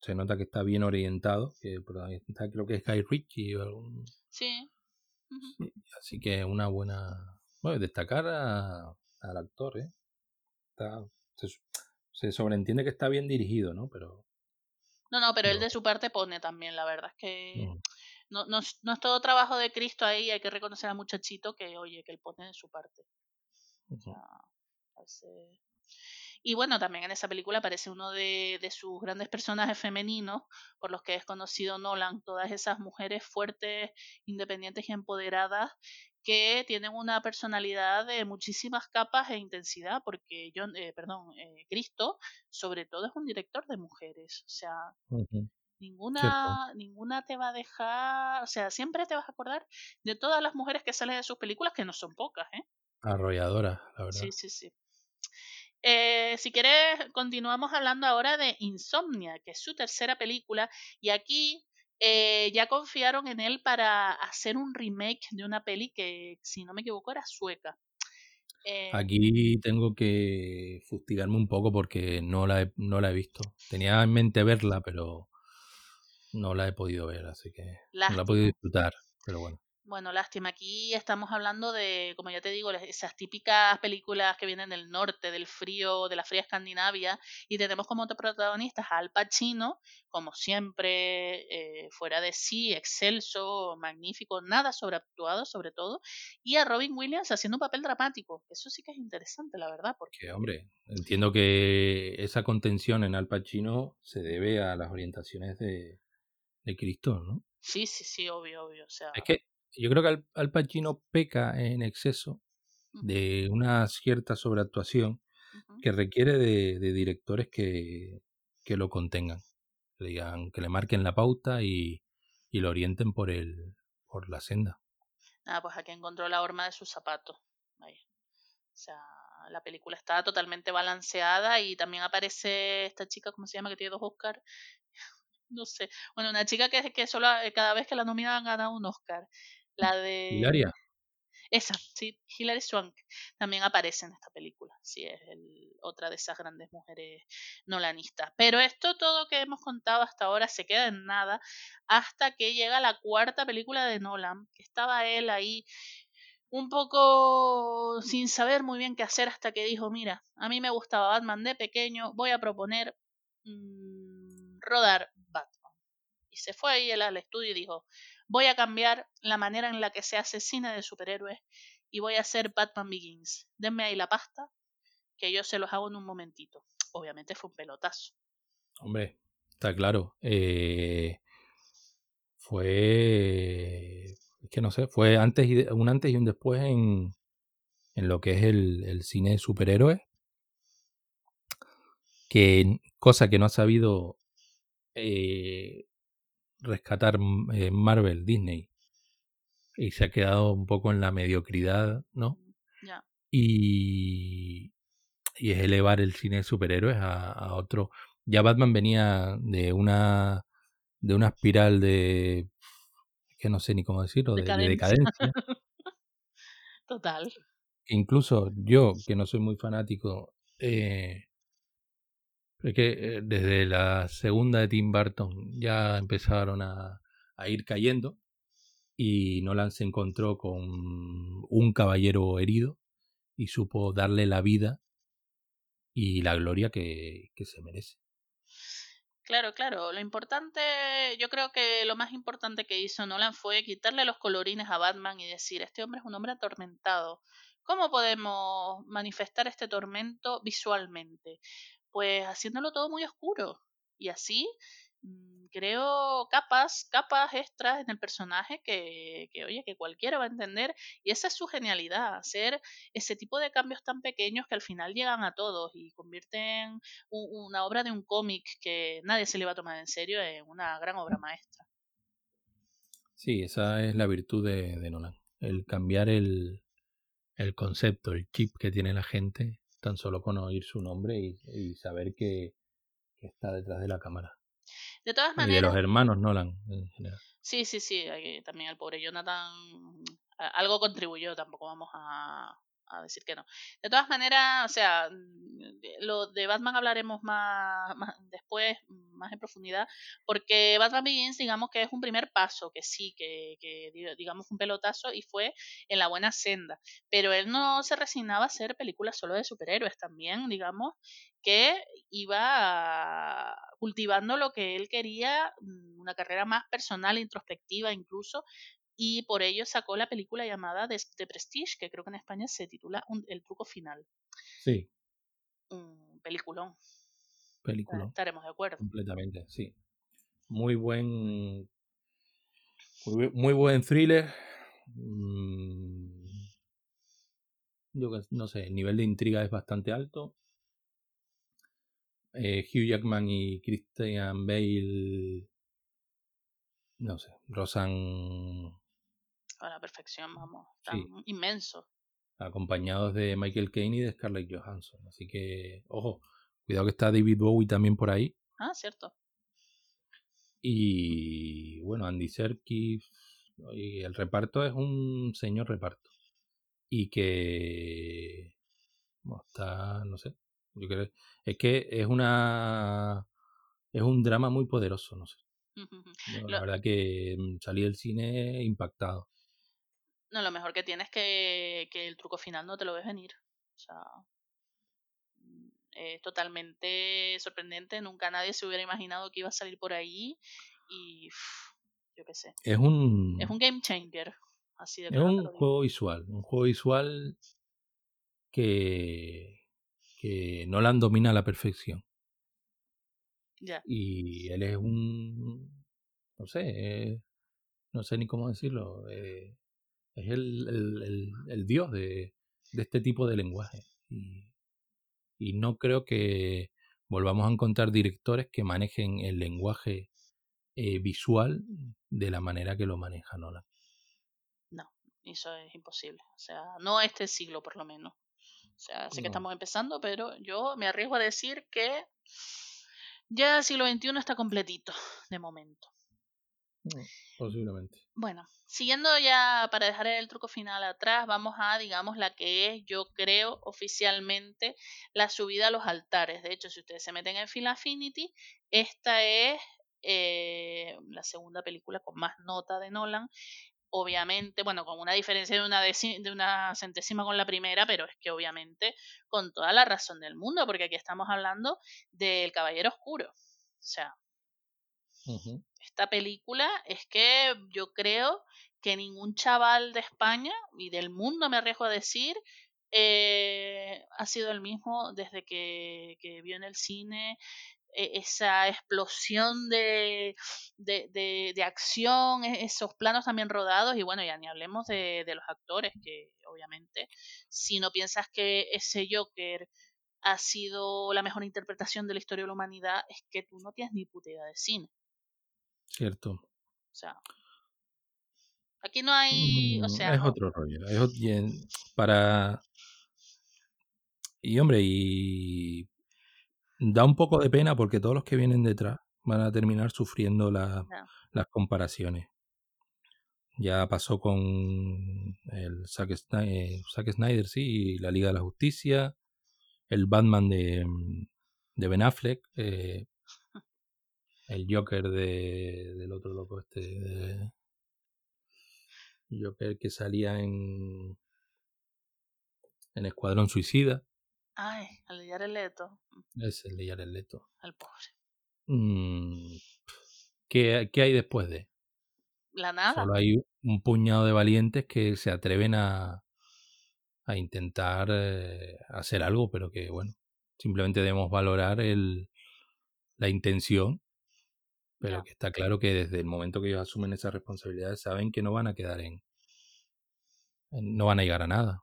se nota que está bien orientado, que el protagonista creo que es Guy Ritchie o algún... Sí. Sí, así que una buena... Bueno, destacar a- al actor, ¿eh? Está- se, se sobreentiende que está bien dirigido, ¿no? Pero... No, no, pero él de su parte pone también, la verdad es que mm, no, no, es- no es todo trabajo de Cristo ahí, hay que reconocer al muchachito que, oye, que él pone de su parte. O ujú. sea, hace- Y bueno, también en esa película aparece uno de, de sus grandes personajes femeninos, por los que es conocido Nolan, todas esas mujeres fuertes, independientes y empoderadas que tienen una personalidad de muchísimas capas e intensidad, porque yo, eh, perdón, eh, Cristo, sobre todo es un director de mujeres, o sea, ninguna, ninguna te va a dejar, o sea, siempre te vas a acordar de todas las mujeres que salen de sus películas, que no son pocas, ¿eh? Arrolladora, la verdad. Sí, sí, sí. Eh, si quieres, continuamos hablando ahora de Insomnia, que es su tercera película, y aquí eh, ya confiaron en él para hacer un remake de una peli que, si no me equivoco, era sueca. Eh, Aquí tengo que fustigarme un poco porque no la he, no la he visto. Tenía en mente verla, pero no la he podido ver, así que no la he podido disfrutar. Pero bueno, Bueno, lástima. Aquí estamos hablando de, como ya te digo, esas típicas películas que vienen del norte, del frío, de la fría Escandinavia, y tenemos como protagonistas a Al Pacino, como siempre, eh, fuera de sí, excelso, magnífico, nada sobreactuado sobre todo, y a Robin Williams haciendo un papel dramático. Eso sí que es interesante, la verdad, porque que hombre, entiendo que esa contención en Al Pacino se debe a las orientaciones de, de Cristo, ¿no? sí, sí, sí, obvio, obvio. O sea, Es que yo creo que Al, Al Pacino peca en exceso de una cierta sobreactuación que requiere de, de directores que, que lo contengan, que le digan, que le marquen la pauta y, y lo orienten por el por la senda. Nada, pues aquí encontró la horma de sus zapatos. Vaya. O sea, la película está totalmente balanceada y también aparece esta chica, ¿cómo se llama? Que tiene dos Oscars. No sé. Bueno, una chica que, que solo eh, cada vez que la nominan gana un Oscar. La de... Hilaria, Esa, sí, Hilary Swank también aparece en esta película. Sí, es el- otra de esas grandes mujeres nolanistas. Pero esto todo que hemos contado hasta ahora se queda en nada hasta que llega la cuarta película de Nolan, que estaba él ahí un poco sin saber muy bien qué hacer hasta que dijo, mira, a mí me gustaba Batman de pequeño, voy a proponer mm, rodar Batman. Y se fue ahí él al estudio y dijo, voy a cambiar la manera en la que se hace cine de superhéroes y voy a hacer Batman Begins. Denme ahí la pasta, que yo se los hago en un momentito. Obviamente fue un pelotazo. hombre, está claro. eh, fue es que no sé, fue antes y de- un antes y un después en, en lo que es el, el cine de superhéroes. Que cosa que no ha sabido eh, rescatar eh, Marvel, Disney. Y se ha quedado un poco en la mediocridad, ¿no? Ya. Y, y es elevar el cine de superhéroes a, a otro. Ya Batman venía de una de una espiral de que no sé ni cómo decirlo, de, de Decadencia. Total. Incluso yo, que no soy muy fanático, eh, que eh, desde la segunda de Tim Burton ya empezaron a, ir cayendo y Nolan se encontró con un caballero herido y supo darle la vida y la gloria que, que se merece. Claro, claro. Lo importante, yo creo que lo más importante que hizo Nolan fue quitarle los colorines a Batman y decir, este hombre es un hombre atormentado. ¿Cómo podemos manifestar este tormento visualmente? Pues haciéndolo todo muy oscuro. Y así mm, creo capas, capas extras en el personaje que, que, oye, que cualquiera va a entender. Y esa es su genialidad, hacer ese tipo de cambios tan pequeños que al final llegan a todos y convierten una obra de un cómic que nadie se le va a tomar en serio en una gran obra maestra. Sí, esa es la virtud de, de Nolan. El cambiar el, el concepto, el chip que tiene la gente, tan solo con oír su nombre y, y saber que, que está detrás de la cámara. De todas Y de los maneras, hermanos Nolan en general. sí, sí, sí, aquí también el pobre Jonathan algo contribuyó, tampoco vamos a, a decir que no. De todas maneras, o sea, mm, lo de Batman hablaremos más, más después, más en profundidad, porque Batman Begins, digamos que es un primer paso, que sí, que, que di- digamos un pelotazo y fue en la buena senda, pero él no se resignaba a hacer películas solo de superhéroes, también, digamos, que iba cultivando lo que él quería, mm, una carrera más personal, introspectiva incluso, y por ello sacó la película llamada The, The Prestige, que creo que en España se titula Un- El truco final. Sí. un peliculón. Película. Estaremos de acuerdo. Completamente, sí. Muy buen. Muy, bu- muy buen thriller. Mm, Yo no sé, el nivel de intriga es bastante alto. Eh, Hugh Jackman y Christian Bale. No sé, rozan A la perfección, vamos. Tan Sí. inmenso. acompañados de Michael Caine y de Scarlett Johansson. Así que, ojo, cuidado que está David Bowie también por ahí. Ah, cierto. Y bueno, Andy Serkis. Y el reparto es un señor reparto. Y que. bueno, está. No sé. Yo creo. Es que es una. Es un drama muy poderoso, no sé. Yo, la Lo- verdad que mm, salí del cine impactado. No, lo mejor que tiene es que, que el truco final no te lo ves venir. O sea, mm, es totalmente sorprendente. Nunca nadie se hubiera imaginado que iba a salir por ahí. Y yo qué sé. Es un. Es un game changer. Así de Es un juego visual, un juego visual que, que Nolan domina a la perfección. Ya. Y él es un, no sé, no sé ni cómo decirlo, eh, es el, el- el- el dios de, de este tipo de lenguaje. Y, y no creo que volvamos a encontrar directores que manejen el lenguaje eh, visual de la manera que lo maneja Nolan. No, eso es imposible. O sea, no este siglo por lo menos. O sea, sé que estamos empezando, pero yo me arriesgo a decir que ya el siglo XXI está completito de momento. Posiblemente. Bueno, siguiendo ya para dejar el truco final atrás, vamos a, digamos, la que es, yo creo, oficialmente la subida a los altares. De hecho, si ustedes se meten en Film Affinity, esta es eh, la segunda película con más nota de Nolan. Obviamente, bueno, con una diferencia de una, de una centésima con la primera, pero es que obviamente con toda la razón del mundo, porque aquí estamos hablando del Caballero Oscuro. O sea. Esta película es que yo creo que ningún chaval de España y del mundo, me arriesgo a decir, eh, ha sido el mismo desde que, que vio en el cine eh, esa explosión de, de, de- de acción, e- esos planos también rodados y bueno, ya ni hablemos de, de los actores, que obviamente si no piensas que ese Joker ha sido la mejor interpretación de la historia de la humanidad, es que tú no tienes ni puta idea de cine. Cierto. O sea, aquí no hay, o Mm, sea, es otro rollo. Es para. Y hombre, y da un poco de pena porque todos los que vienen detrás van a terminar sufriendo la- las comparaciones. Ya pasó con el Zack Snyder, Zack Snyder, sí, y la Liga de la Justicia, el Batman de, de Ben Affleck, eh, el Joker de, del otro loco este, de- Joker que salía en en Escuadrón Suicida, Ay, al de Jared Leto, es el de Jared Leto. el pobre. Mm, ¿qué, qué hay después de? La nada. Solo hay un puñado de valientes que se atreven a, a intentar eh, hacer algo, pero que, bueno, simplemente debemos valorar el, la intención, pero que está claro que desde el momento que ellos asumen esas responsabilidades saben que no van a quedar en... no van a llegar a nada.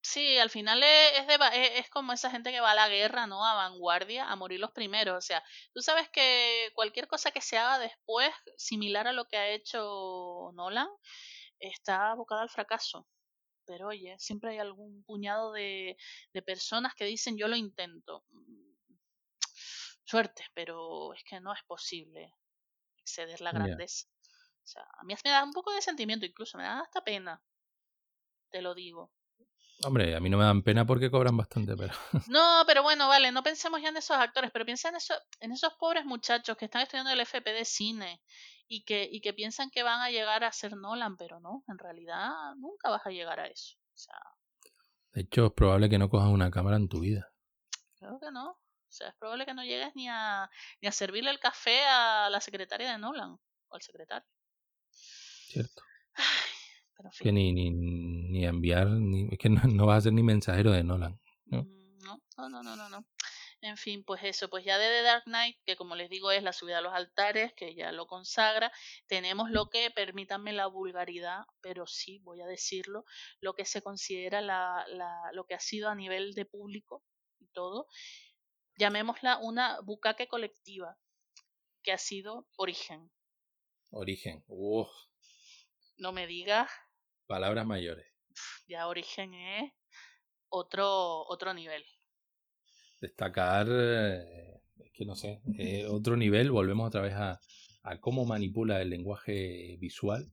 Sí, al final es, es, de es, es como esa gente que va a la guerra, ¿no? A vanguardia, a morir los primeros. O sea, tú sabes que cualquier cosa que se haga después, similar a lo que ha hecho Nolan, está abocada al fracaso. Pero oye, siempre hay algún puñado de, de personas que dicen yo lo intento. Suerte, pero es que no es posible exceder la grandeza. O sea, a mí me da un poco de sentimiento, incluso me da hasta pena. Te lo digo. Hombre, a mí no me dan pena porque cobran bastante, pero... No, pero bueno, vale, no pensemos ya en esos actores, pero piensa en, eso, en esos pobres muchachos que están estudiando el FP de cine y que, y que piensan que van a llegar a ser Nolan, pero no, en realidad nunca vas a llegar a eso. O sea, De hecho, es probable que no cojas una cámara en tu vida. creo que no. O sea, es probable que no llegues ni a, ni a servirle el café a la secretaria de Nolan o al secretario. ¿Cierto? Pero en Que ni, ni, ni enviar, ni, es que no, no vas a ser ni mensajero de Nolan. ¿no? Mm, No, no, no, no, no, no. En fin, pues eso, pues ya de The Dark Knight, que como les digo es la subida a los altares, que ya lo consagra, tenemos lo que, permítanme la vulgaridad, pero sí voy a decirlo, lo que se considera la, la, lo que ha sido a nivel de público y todo, llamémosla una bucaque colectiva, que ha sido Origen. Origen, uff, No me digas, palabras mayores. ya Origen es otro, otro nivel. Destacar, eh, es que no sé, eh, otro nivel, volvemos otra vez a, a cómo manipula el lenguaje visual.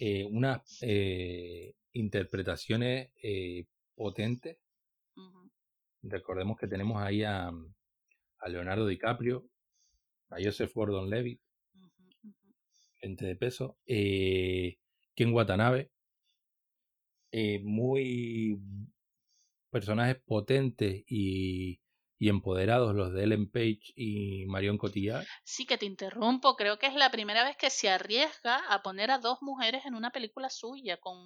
Eh, unas interpretaciones potentes. Recordemos que tenemos ahí a, a Leonardo DiCaprio, a Joseph Gordon-Levitt, ujú, ujú. gente de peso, eh, Ken Watanabe, eh, muy personajes potentes y, y empoderados los de Ellen Page y Marion Cotillard. Sí, que te interrumpo. Creo que es la primera vez que se arriesga a poner a dos mujeres en una película suya con,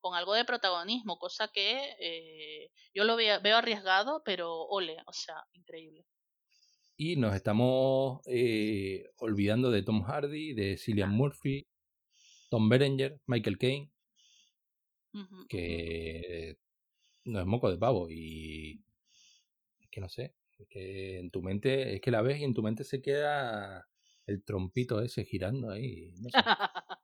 con algo de protagonismo, cosa que eh, yo lo veo, veo arriesgado, pero ole, o sea, increíble. Y nos estamos eh, olvidando de Tom Hardy, de Cillian Murphy, Tom Berenger, Michael Caine, que no es moco de pavo y que no sé, es que en tu mente, es que la ves y en tu mente se queda el trompito ese girando ahí, no sé.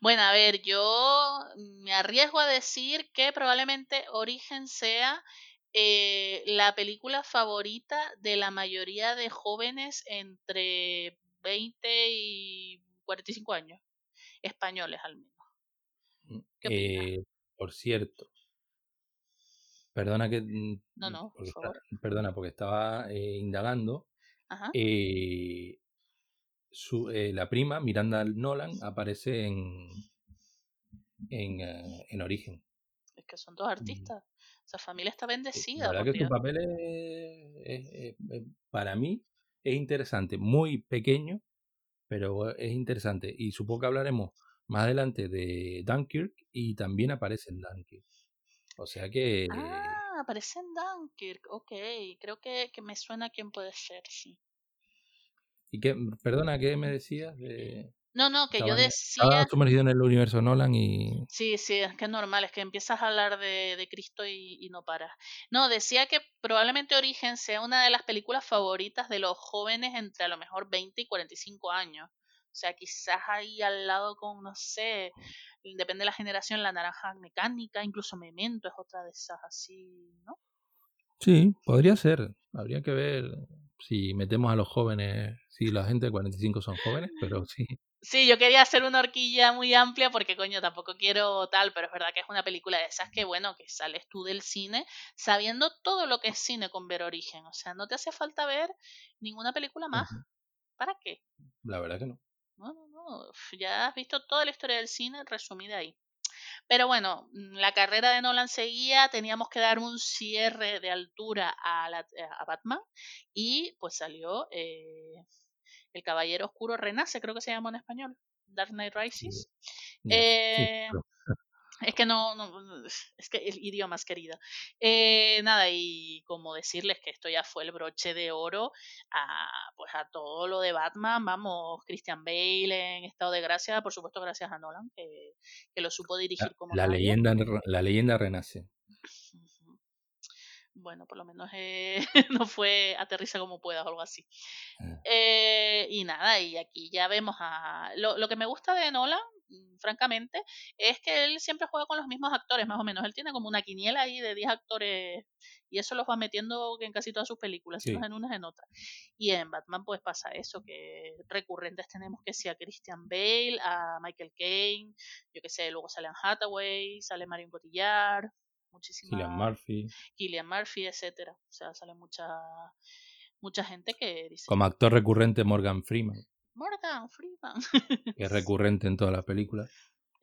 Bueno, a ver, yo me arriesgo a decir que probablemente Origen sea eh, la película favorita de la mayoría de jóvenes entre 20 y 45 años, españoles al menos. ¿Qué opinas? Eh, por cierto, perdona que mm, No, no, por porque está- favor. perdona porque estaba eh, indagando. Ajá. eh, su, eh, la prima Miranda Nolan aparece en en, eh, en Origen. Es que son dos artistas. Esa familia está La bendecida, verdad por que su Dios. papel es, es- es- es- para mí es interesante, muy pequeño, pero es interesante. Y supongo que hablaremos más adelante de Dunkirk y también aparece en Dunkirk. O sea que Ah, aparece en Dunkirk. Ok, creo que, que me suena quién puede ser, sí. ¿Y qué, perdona, ¿qué me decías? De, No, no, que yo decía... estaba sumergido en el universo Nolan y... Sí, sí, es que es normal, es que empiezas a hablar de, de Cristo y, y no paras. No, decía que probablemente Origen sea una de las películas favoritas de los jóvenes entre a lo mejor 20 y 45 años. O sea, quizás ahí al lado con, no sé, depende de la generación, La Naranja Mecánica, incluso Memento es otra de esas así, ¿no? Sí, podría ser. Habría que ver si metemos a los jóvenes, si la gente de 45 son jóvenes, pero sí. Sí, yo quería hacer una horquilla muy amplia porque, coño, tampoco quiero tal, pero es verdad que es una película de esas que, bueno, que sales tú del cine sabiendo todo lo que es cine con ver origen. O sea, no te hace falta ver ninguna película más. ¿Para qué? La verdad que no. No, no, no. Ya has visto toda la historia del cine resumida ahí. Pero bueno, mm, la carrera de Nolan seguía, teníamos que dar un cierre de altura a, la- a Batman y pues salió eh, El Caballero Oscuro Renace, creo que se llama en español, Dark Knight Rises. Sí, Eh, es que no, no, es que el idioma es querida. Eh, nada, y como decirles que esto ya fue el broche de oro a, pues a todo lo de Batman, vamos, Christian Bale en estado de gracia, por supuesto gracias a Nolan, que, que lo supo dirigir la, como la nadie. leyenda, la leyenda renace. Bueno, por lo menos eh, no fue aterriza como puedas o algo así. Ah. Eh, y nada, y aquí ya vemos a... Lo, lo que me gusta de Nolan, francamente, es que él siempre juega con los mismos actores, más o menos. Él tiene como una quiniela ahí de 10 actores y eso los va metiendo en casi todas sus películas, Sí. en unas en otras. Y en Batman pues pasa eso, que recurrentes tenemos que sí a Christian Bale, a Michael Caine, yo que sé, luego sale Anne Hathaway, sale Marion Cotillard, muchísima... Cillian Murphy. Killian Murphy, etcétera. O sea, sale mucha mucha gente que dice Como actor recurrente Morgan Freeman, Morgan Freeman. que es recurrente en todas las películas.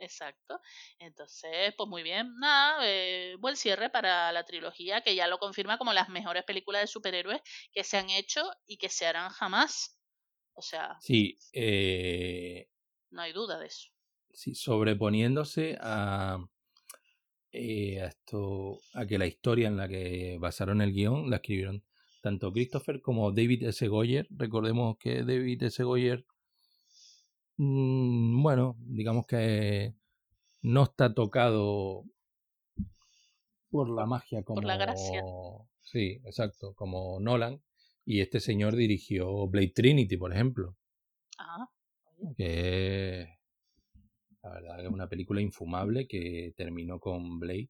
Exacto. Entonces, pues muy bien. Nada, eh, buen cierre para la trilogía, que ya lo confirma como las mejores películas de superhéroes que se han hecho y que se harán jamás. O sea, Sí, eh, no hay duda de eso. sí, sobreponiéndose a, eh, a esto, a que la historia en la que basaron el guion la escribieron tanto Christopher como David S. Goyer. Recordemos que David S. Goyer, mm, bueno, digamos que no está tocado por la magia como... Por la gracia. Sí, exacto, como Nolan. Y este señor dirigió Blade Trinity, por ejemplo. Ah, Que la verdad que es una película infumable que terminó con Blade.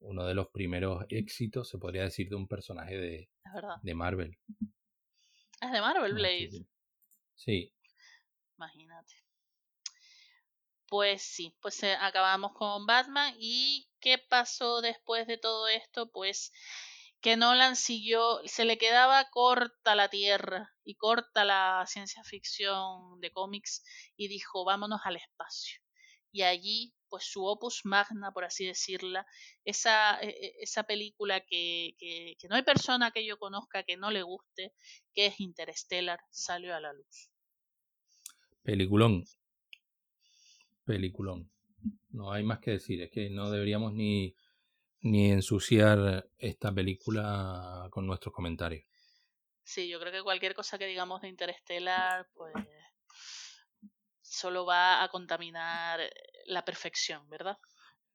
Uno de los primeros éxitos, se podría decir, de un personaje de, de Marvel. Es de Marvel Blade. Sí, Imagínate. Pues sí, pues eh, acabamos con Batman. ¿Y qué pasó después de todo esto? Pues que Nolan siguió, se le quedaba corta la Tierra y corta la ciencia ficción de cómics y dijo, vámonos al espacio. Y allí, pues su opus magna, por así decirla, esa, e- e- esa película que, que, que no hay persona que yo conozca que no le guste, que es Interstellar, salió a la luz. peliculón. Peliculón. No hay más que decir, es que no deberíamos ni, ni ensuciar esta película con nuestros comentarios. Sí, yo creo que cualquier cosa que digamos de Interstellar, pues solo va a contaminar eh, la perfección, ¿verdad?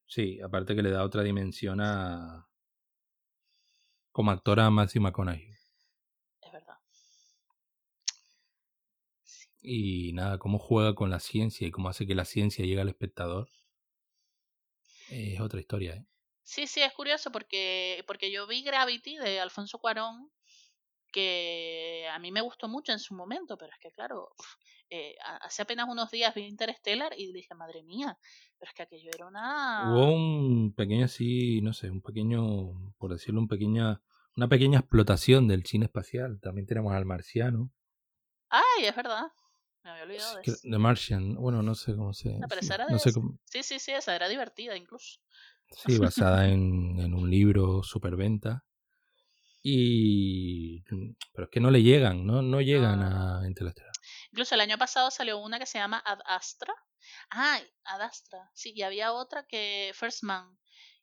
Sí, aparte que le da otra dimensión a... como actora a Matthew McConaughey. Es verdad. Y nada, cómo juega con la ciencia y cómo hace que la ciencia llegue al espectador. Es otra historia, ¿eh? Sí, sí, es curioso porque, porque yo vi Gravity de Alfonso Cuarón, que a mí me gustó mucho en su momento, pero es que claro, eh, hace apenas unos días vi Interstellar y dije, madre mía, pero es que aquello era una... Hubo un pequeño así, no sé, un pequeño, por decirlo, un pequeña, una pequeña explotación del cine espacial. También tenemos al marciano. Ay, es verdad. Me había olvidado de eso. The Martian, bueno, no sé cómo se... No, pero sí, esa era no de sé cómo- Sí, sí, sí, esa era divertida incluso. Sí, basada en, en un libro superventa. Y. Pero es que no le llegan, ¿no? No llegan No. a Interestelar. Incluso el año pasado salió una que se llama Ad Astra. Ah, Ad Astra. Sí, y había otra que First Man,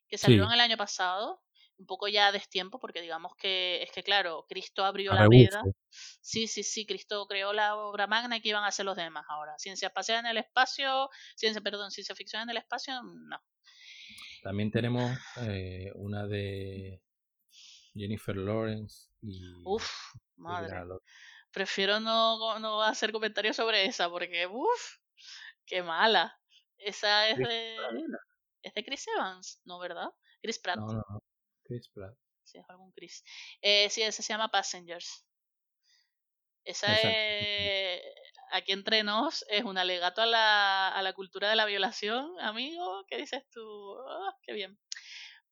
que salió Sí. en el año pasado, un poco ya a destiempo, porque digamos que es que, claro, Cristo abrió la veda. Sí, sí, sí, Cristo creó la obra magna y que iban a hacer los demás ahora. Ciencia espacial en el espacio, ciencia, perdón, ciencia ficción en el espacio, no. También tenemos eh, una de Jennifer Lawrence y. Uf, madre. Prefiero no, no hacer comentarios sobre esa, porque, uff, qué mala. Esa es Chris de... Pratt. ¿Es de Chris Evans? ¿No, verdad? Chris Pratt. No, no, no. Chris Pratt. Sí, es algún Chris. Eh, sí, ese se llama Passengers. Esa Exacto. es... Aquí entre nos es un alegato a la, a la cultura de la violación, amigo. ¿Qué dices tú? Ah, qué bien.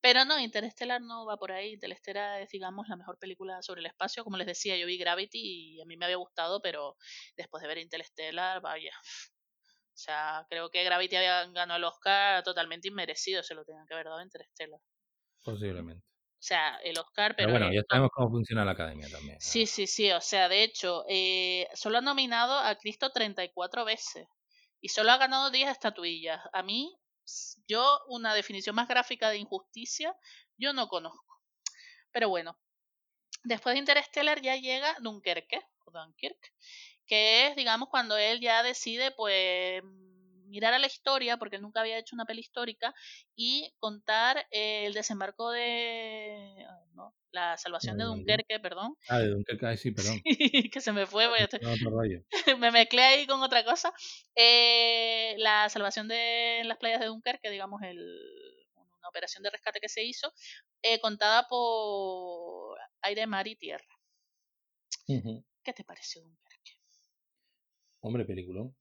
Pero no, Interstellar no va por ahí. Interstellar es, digamos, la mejor película sobre el espacio. Como les decía, yo vi Gravity y a mí me había gustado, pero después de ver Interstellar, vaya. O sea, creo que Gravity había ganado el Oscar totalmente inmerecido. Se lo tenían que haber dado a Interstellar. Posiblemente. O sea, el Oscar, Pero, pero... bueno, ya sabemos cómo funciona la academia también. Sí, sí, sí. O sea, de hecho, eh, solo ha nominado a Cristo 34 veces y solo ha ganado 10 estatuillas. A mí, yo, una definición más gráfica de injusticia, yo no conozco. Pero bueno, después de Interstellar ya llega Dunkerque, o Dunkirk, que es, digamos, cuando él ya decide, pues, mirar a la historia, porque él nunca había hecho una peli histórica, y contar eh, el desembarco de... no, la salvación de De Dunkerque, perdón, Ah, de Dunkerque, sí, perdón. que se me fue, estoy- me mezclé ahí con otra cosa. Eh, la salvación de las playas de Dunkerque, digamos, el, una operación de rescate que se hizo, eh, contada por aire, mar y tierra. ¿Qué te pareció Dunkerque? Hombre, peliculón.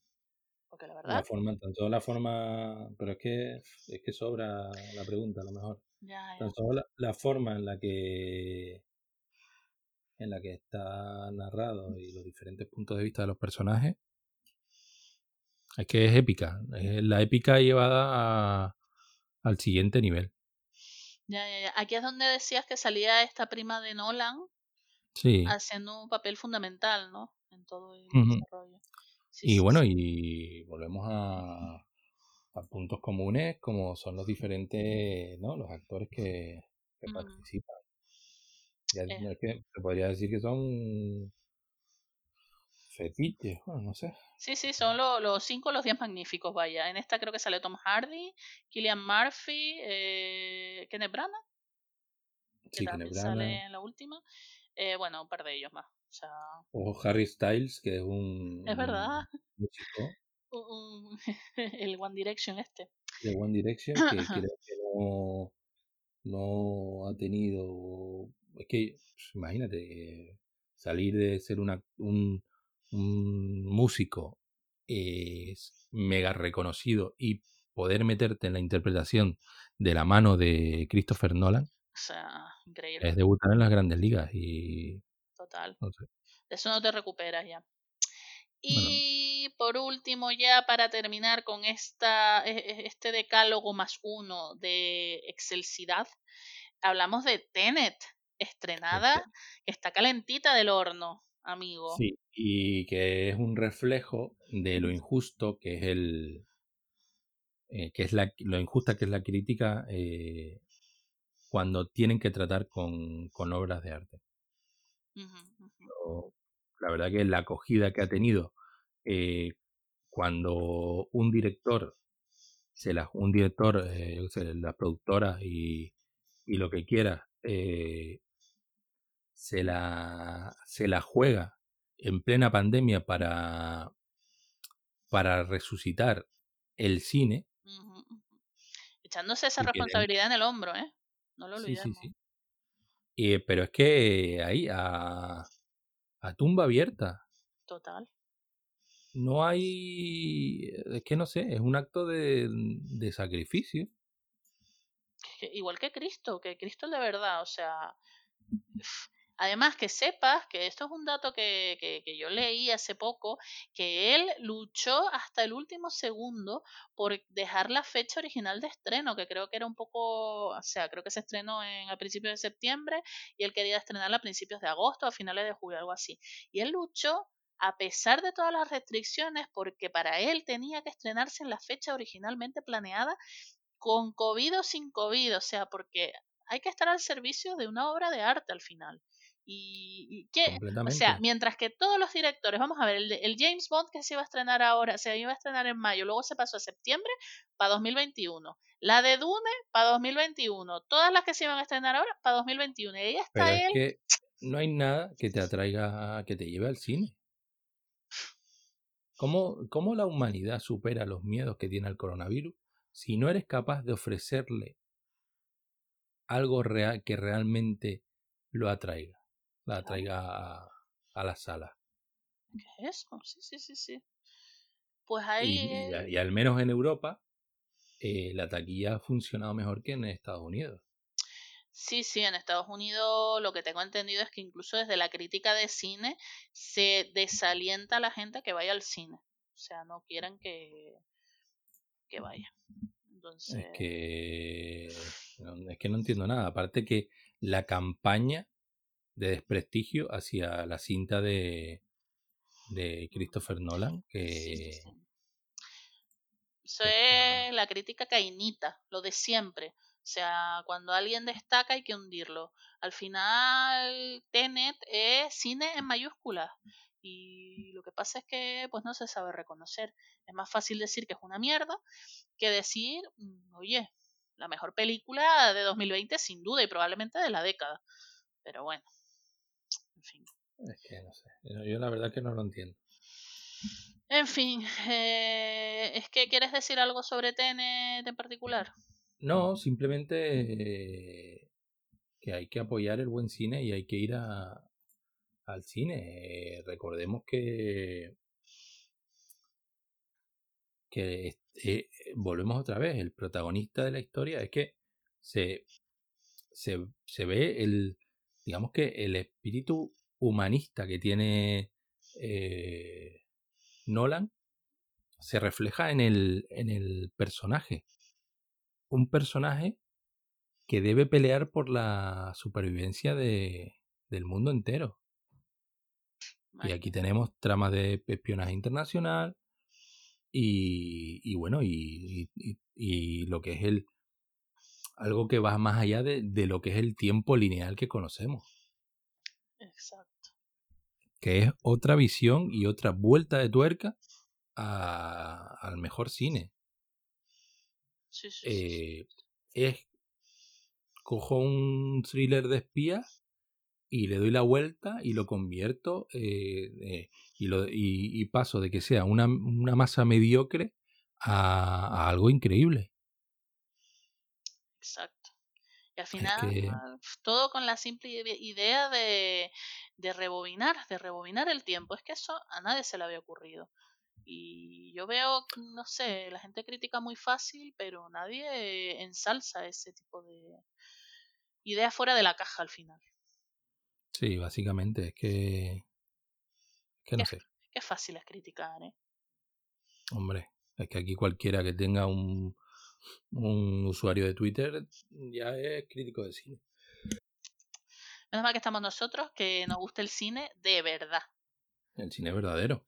Porque la La verdad, forma, tanto la forma, pero es que es que sobra la pregunta a lo mejor. ya, ya. Tan solo la, la forma en la que en la que está narrado y los diferentes puntos de vista de los personajes es que es épica. Es la épica llevada a- al siguiente nivel. Ya, ya, ya. Aquí es donde decías que salía esta prima de Nolan Sí. haciendo un papel fundamental, ¿no? En todo el desarrollo. Sí, Y bueno, y volvemos a, a puntos comunes como son los diferentes, ¿no? Los actores que, que participan. Ya Eh. que se podría decir que son fetiches, bueno, no sé. Sí, sí, son lo- los cinco, los diez magníficos, vaya. En esta creo que sale Tom Hardy, Killian Murphy, eh, Kenneth Branagh, que Sí, también Kenneth sale Branagh. en la última. Eh, bueno, un par de ellos más. O sea, O Harry Styles, que es un, es verdad. un músico un- un- el One Direction este. de One Direction que creo que no, no ha tenido. Es que, imagínate, eh, salir de ser una, un, un músico eh, mega reconocido y poder meterte en la interpretación de la mano de Christopher Nolan O sea, increíble. es debutar en las grandes ligas y Total. no sé. De eso no te recuperas ya. Bueno. Y por último, ya para terminar con esta, e- e- este decálogo más uno de excelsidad, hablamos de Tenet, estrenada, que está calentita del horno, amigo. Sí, y que es un reflejo de lo injusto que es el eh, que es la, lo injusta que es la crítica eh, cuando tienen que tratar con, con obras de arte. La verdad que la acogida que ha tenido eh, cuando un director se la, un director, eh, la productora y, y lo que quiera eh, se la se la juega en plena pandemia para para resucitar el cine. Echándose esa responsabilidad en el hombro, ¿eh? No lo sí sí olvidemos. sí Y, pero es que ahí a, a tumba abierta. Total. no hay es que no sé es un acto de, de sacrificio. Igual que Cristo, que Cristo es de verdad, o sea, además que sepas que esto es un dato que, que, que yo leí hace poco, que él luchó hasta el último segundo por dejar la fecha original de estreno, que creo que era un poco, o sea, creo que se estrenó en, a principios de septiembre y él quería estrenarla a principios de agosto, a finales de julio, algo así. Y él luchó a pesar de todas las restricciones, porque para él tenía que estrenarse en la fecha originalmente planeada con COVID o sin COVID, o sea, porque hay que estar al servicio de una obra de arte al final. Y, y que, o sea, mientras que todos los directores, vamos a ver, el, el James Bond que se iba a estrenar ahora, se iba a estrenar en mayo, luego se pasó a septiembre para 2021. La de Dune para 2021. Todas las que se iban a estrenar ahora para 2021. Y ahí está pero es él. que no hay nada que te atraiga que te lleve al cine ¿Cómo, ¿Cómo la humanidad supera los miedos que tiene el coronavirus si no eres capaz de ofrecerle algo real que realmente lo atraiga, la atraiga a, a la sala? ¿Qué es eso? Sí, sí, sí, sí. Pues ahí. y y al menos en Europa, eh, la taquilla ha funcionado mejor que en Estados Unidos. Sí, sí, en Estados Unidos lo que tengo entendido es que incluso desde la crítica de cine se desalienta a la gente que vaya al cine. O sea, no quieren que, que vaya. Entonces, Es que es que no entiendo nada. Aparte que la campaña de desprestigio hacia la cinta de, de Christopher Nolan, sí, que sí. Eso es la crítica cainita, lo de siempre. O sea, cuando alguien destaca hay que hundirlo. Al final, Tenet es cine en mayúsculas. Y lo que pasa es que pues no se sabe reconocer. Es más fácil decir que es una mierda que decir, mm, oye, la mejor película de 2020 sin duda y probablemente de la década. Pero bueno. Es que no sé. Yo la verdad que no lo entiendo. En fin, eh, ¿es que quieres decir algo sobre Tenet en particular? No, simplemente eh, que hay que apoyar el buen cine y hay que ir a, al cine. Eh, recordemos que que volvemos otra vez, el protagonista de la historia es que se, se, se ve el, digamos que el espíritu humanista que tiene eh, Nolan se refleja en el, en el personaje. Un personaje que debe pelear por la supervivencia de, del mundo entero. Y aquí tenemos tramas de espionaje internacional, y, y bueno, y, y- y lo que es el algo que va más allá de, de lo que es el tiempo lineal que conocemos, Exacto. Que es otra visión y otra vuelta de tuerca a- al mejor cine. Sí, sí, sí, sí. Eh, es cojo un thriller de espías y le doy la vuelta y lo convierto eh, eh, y, lo, y, y paso de que sea una, una masa mediocre a, a algo increíble. Exacto. Y al Es final, que todo con la simple ide- idea de, de rebobinar, de rebobinar el tiempo. Es que eso a nadie se le había ocurrido. Y yo veo, no sé, la gente critica muy fácil, pero nadie ensalza ese tipo de ideas fuera de la caja al final. sí, básicamente es que, que no Qué, sé, qué fácil es criticar, ¿eh? hombre, es que aquí cualquiera que tenga un, un usuario de Twitter ya es crítico de cine. Menos mal que estamos nosotros, que nos gusta el cine de verdad. El cine verdadero.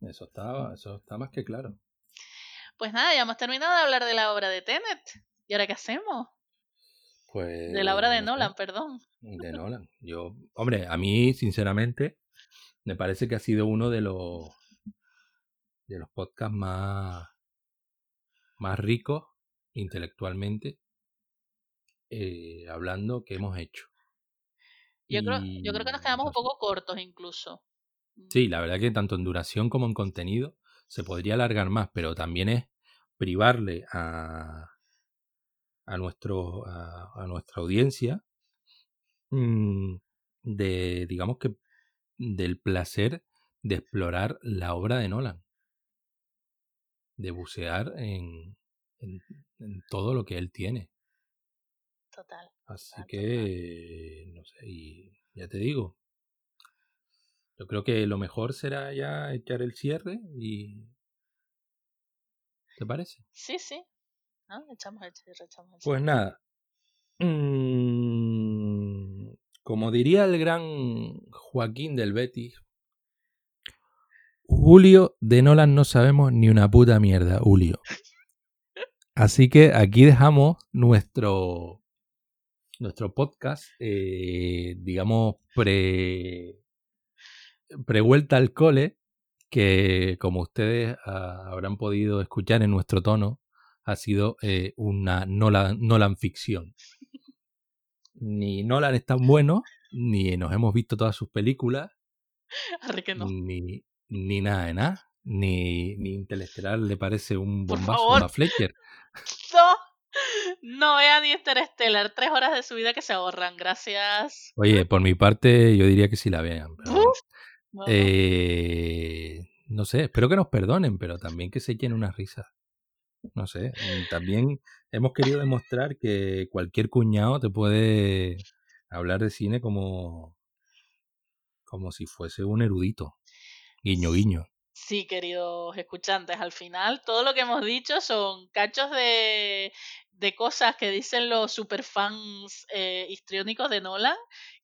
Eso está, eso está más que claro. Pues nada, ya hemos terminado de hablar de la obra de Tenet. ¿Y ahora qué hacemos? Pues De la obra de sé. Nolan, perdón. De Nolan. Yo, hombre, a mí, sinceramente, me parece que ha sido uno de los de los podcasts más, más ricos intelectualmente eh, hablando que hemos hecho. Yo creo, yo creo que nos quedamos un poco cortos incluso. Sí, la verdad que tanto en duración como en contenido se podría alargar más, pero también es privarle a, a, nuestro, a, a nuestra audiencia mm, de, digamos que, del placer de explorar la obra de Nolan, de bucear en, en, en todo lo que él tiene. Total. Así total, total. que, no sé, y ya te digo, yo creo que lo mejor será ya echar el cierre y... ¿Te parece? Sí, sí. ¿No? Echamos el cierre, echamos el Pues cierre. nada. Mm, como diría el gran Joaquín del Betis, Julio de Nolan no sabemos ni una puta mierda, Julio. Así que aquí dejamos nuestro nuestro podcast, eh, digamos, pre, prevuelta al cole, que como ustedes ah, habrán podido escuchar en nuestro tono, ha sido eh, una Nolan, Nolan ficción. Ni Nolan es tan bueno, ni nos hemos visto todas sus películas, Arre que no. ni, ni nada de nada. Ni, ni Interestelar le parece un bombazo a Fletcher. No, no vea ni Interstellar. Tres horas de su vida que se ahorran. Gracias. Oye, por mi parte, yo diría que sí la vean. Pero. No. Eh, no sé, espero que nos perdonen, pero también que se echen unas risas. No sé, mm, también hemos querido demostrar que cualquier cuñado te puede hablar de cine como, como si fuese un erudito. Guiño, guiño. Sí, queridos escuchantes, al final todo lo que hemos dicho son cachos de, de cosas que dicen los superfans eh, histriónicos de Nolan,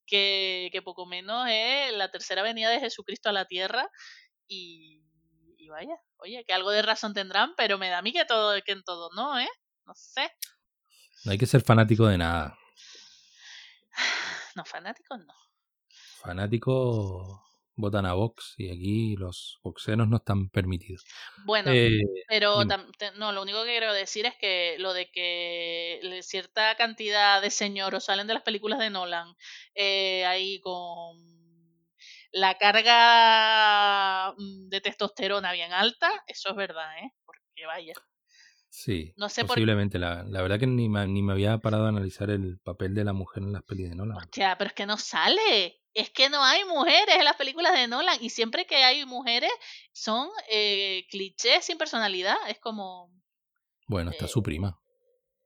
que, que poco menos es la tercera venida de Jesucristo a la tierra. Y, y vaya, oye, que algo de razón tendrán, pero me da a mí que, todo, que en todo no, ¿eh? No sé. No hay que ser fanático de nada. No, fanáticos no. Fanáticos votan a Vox y aquí los boxeros no están permitidos. Bueno, Eh, Pero no, lo único que quiero decir es que lo de que cierta cantidad de señoros salen de las películas de Nolan eh, ahí con la carga mm, de testosterona bien alta, eso es verdad, ¿eh? Porque vaya. Sí, No sé por posiblemente. La, la verdad que ni me, ni me había parado a analizar el papel de la mujer en las pelis de Nolan. Hostia, pero es que no sale. Es que no hay mujeres en las películas de Nolan. Y siempre que hay mujeres son eh, clichés sin personalidad. Es como. Bueno, está eh, su prima.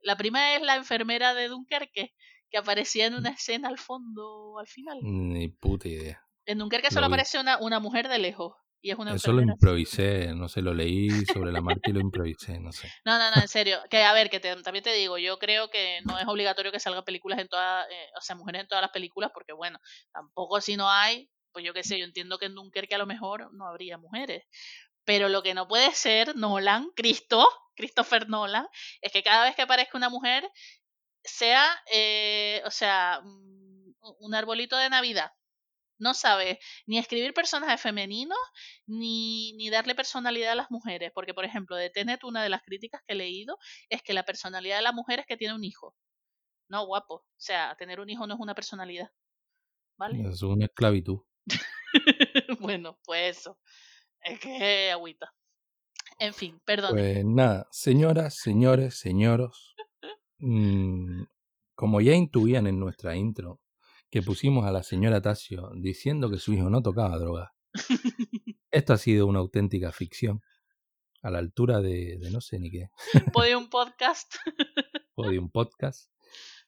La prima es la enfermera de Dunkerque, que aparecía en una escena al fondo, al final. Ni puta idea. En Dunkerque Lo solo aparece una, una mujer de lejos. Y es una Eso lo improvisé, no sé, lo leí sobre la marcha y lo improvisé, no sé. No, no, no, en serio. Que a ver, que te- también te digo, yo creo que no es obligatorio que salgan películas en todas, eh, o sea, mujeres en todas las películas, porque bueno, tampoco si no hay, pues yo qué sé, yo entiendo que en Dunkerque a lo mejor no habría mujeres. Pero lo que no puede ser, Nolan, Cristo, Christopher Nolan, es que cada vez que aparezca una mujer sea, eh, o sea, un arbolito de Navidad. No sabe ni escribir personajes femeninos ni, ni darle personalidad a las mujeres. Porque, por ejemplo, de Tenet, una de las críticas que he leído es que la personalidad de la mujer es que tiene un hijo. No, guapo. O sea, tener un hijo no es una personalidad. ¿Vale? Es una esclavitud. bueno, pues eso. Es que agüita. En fin, perdón. Pues nada, señoras, señores, señoros, mm, como ya intuían en nuestra intro, que pusimos a la señora Tasio diciendo que su hijo no tocaba droga, esto ha sido una auténtica ficción, a la altura de, de no sé ni qué, Podium Podcast. un podcast.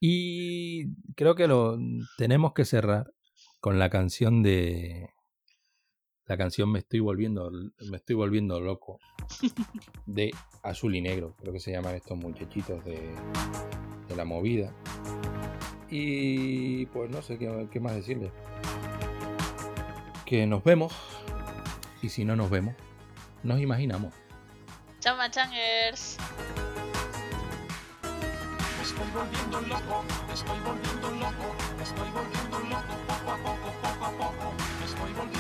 Y creo que lo tenemos que cerrar con la canción de la canción Me estoy volviendo me estoy volviendo loco de Azul y Negro, creo que se llaman estos muchachitos de, de la movida. Y pues no sé qué, qué más decirles. Que nos vemos y si no nos vemos, nos imaginamos. Chama changers. Me estoy volviendo loco, me estoy volviendo loco, me estoy volviendo loco poco a poco, poco a poco. Me estoy volviendo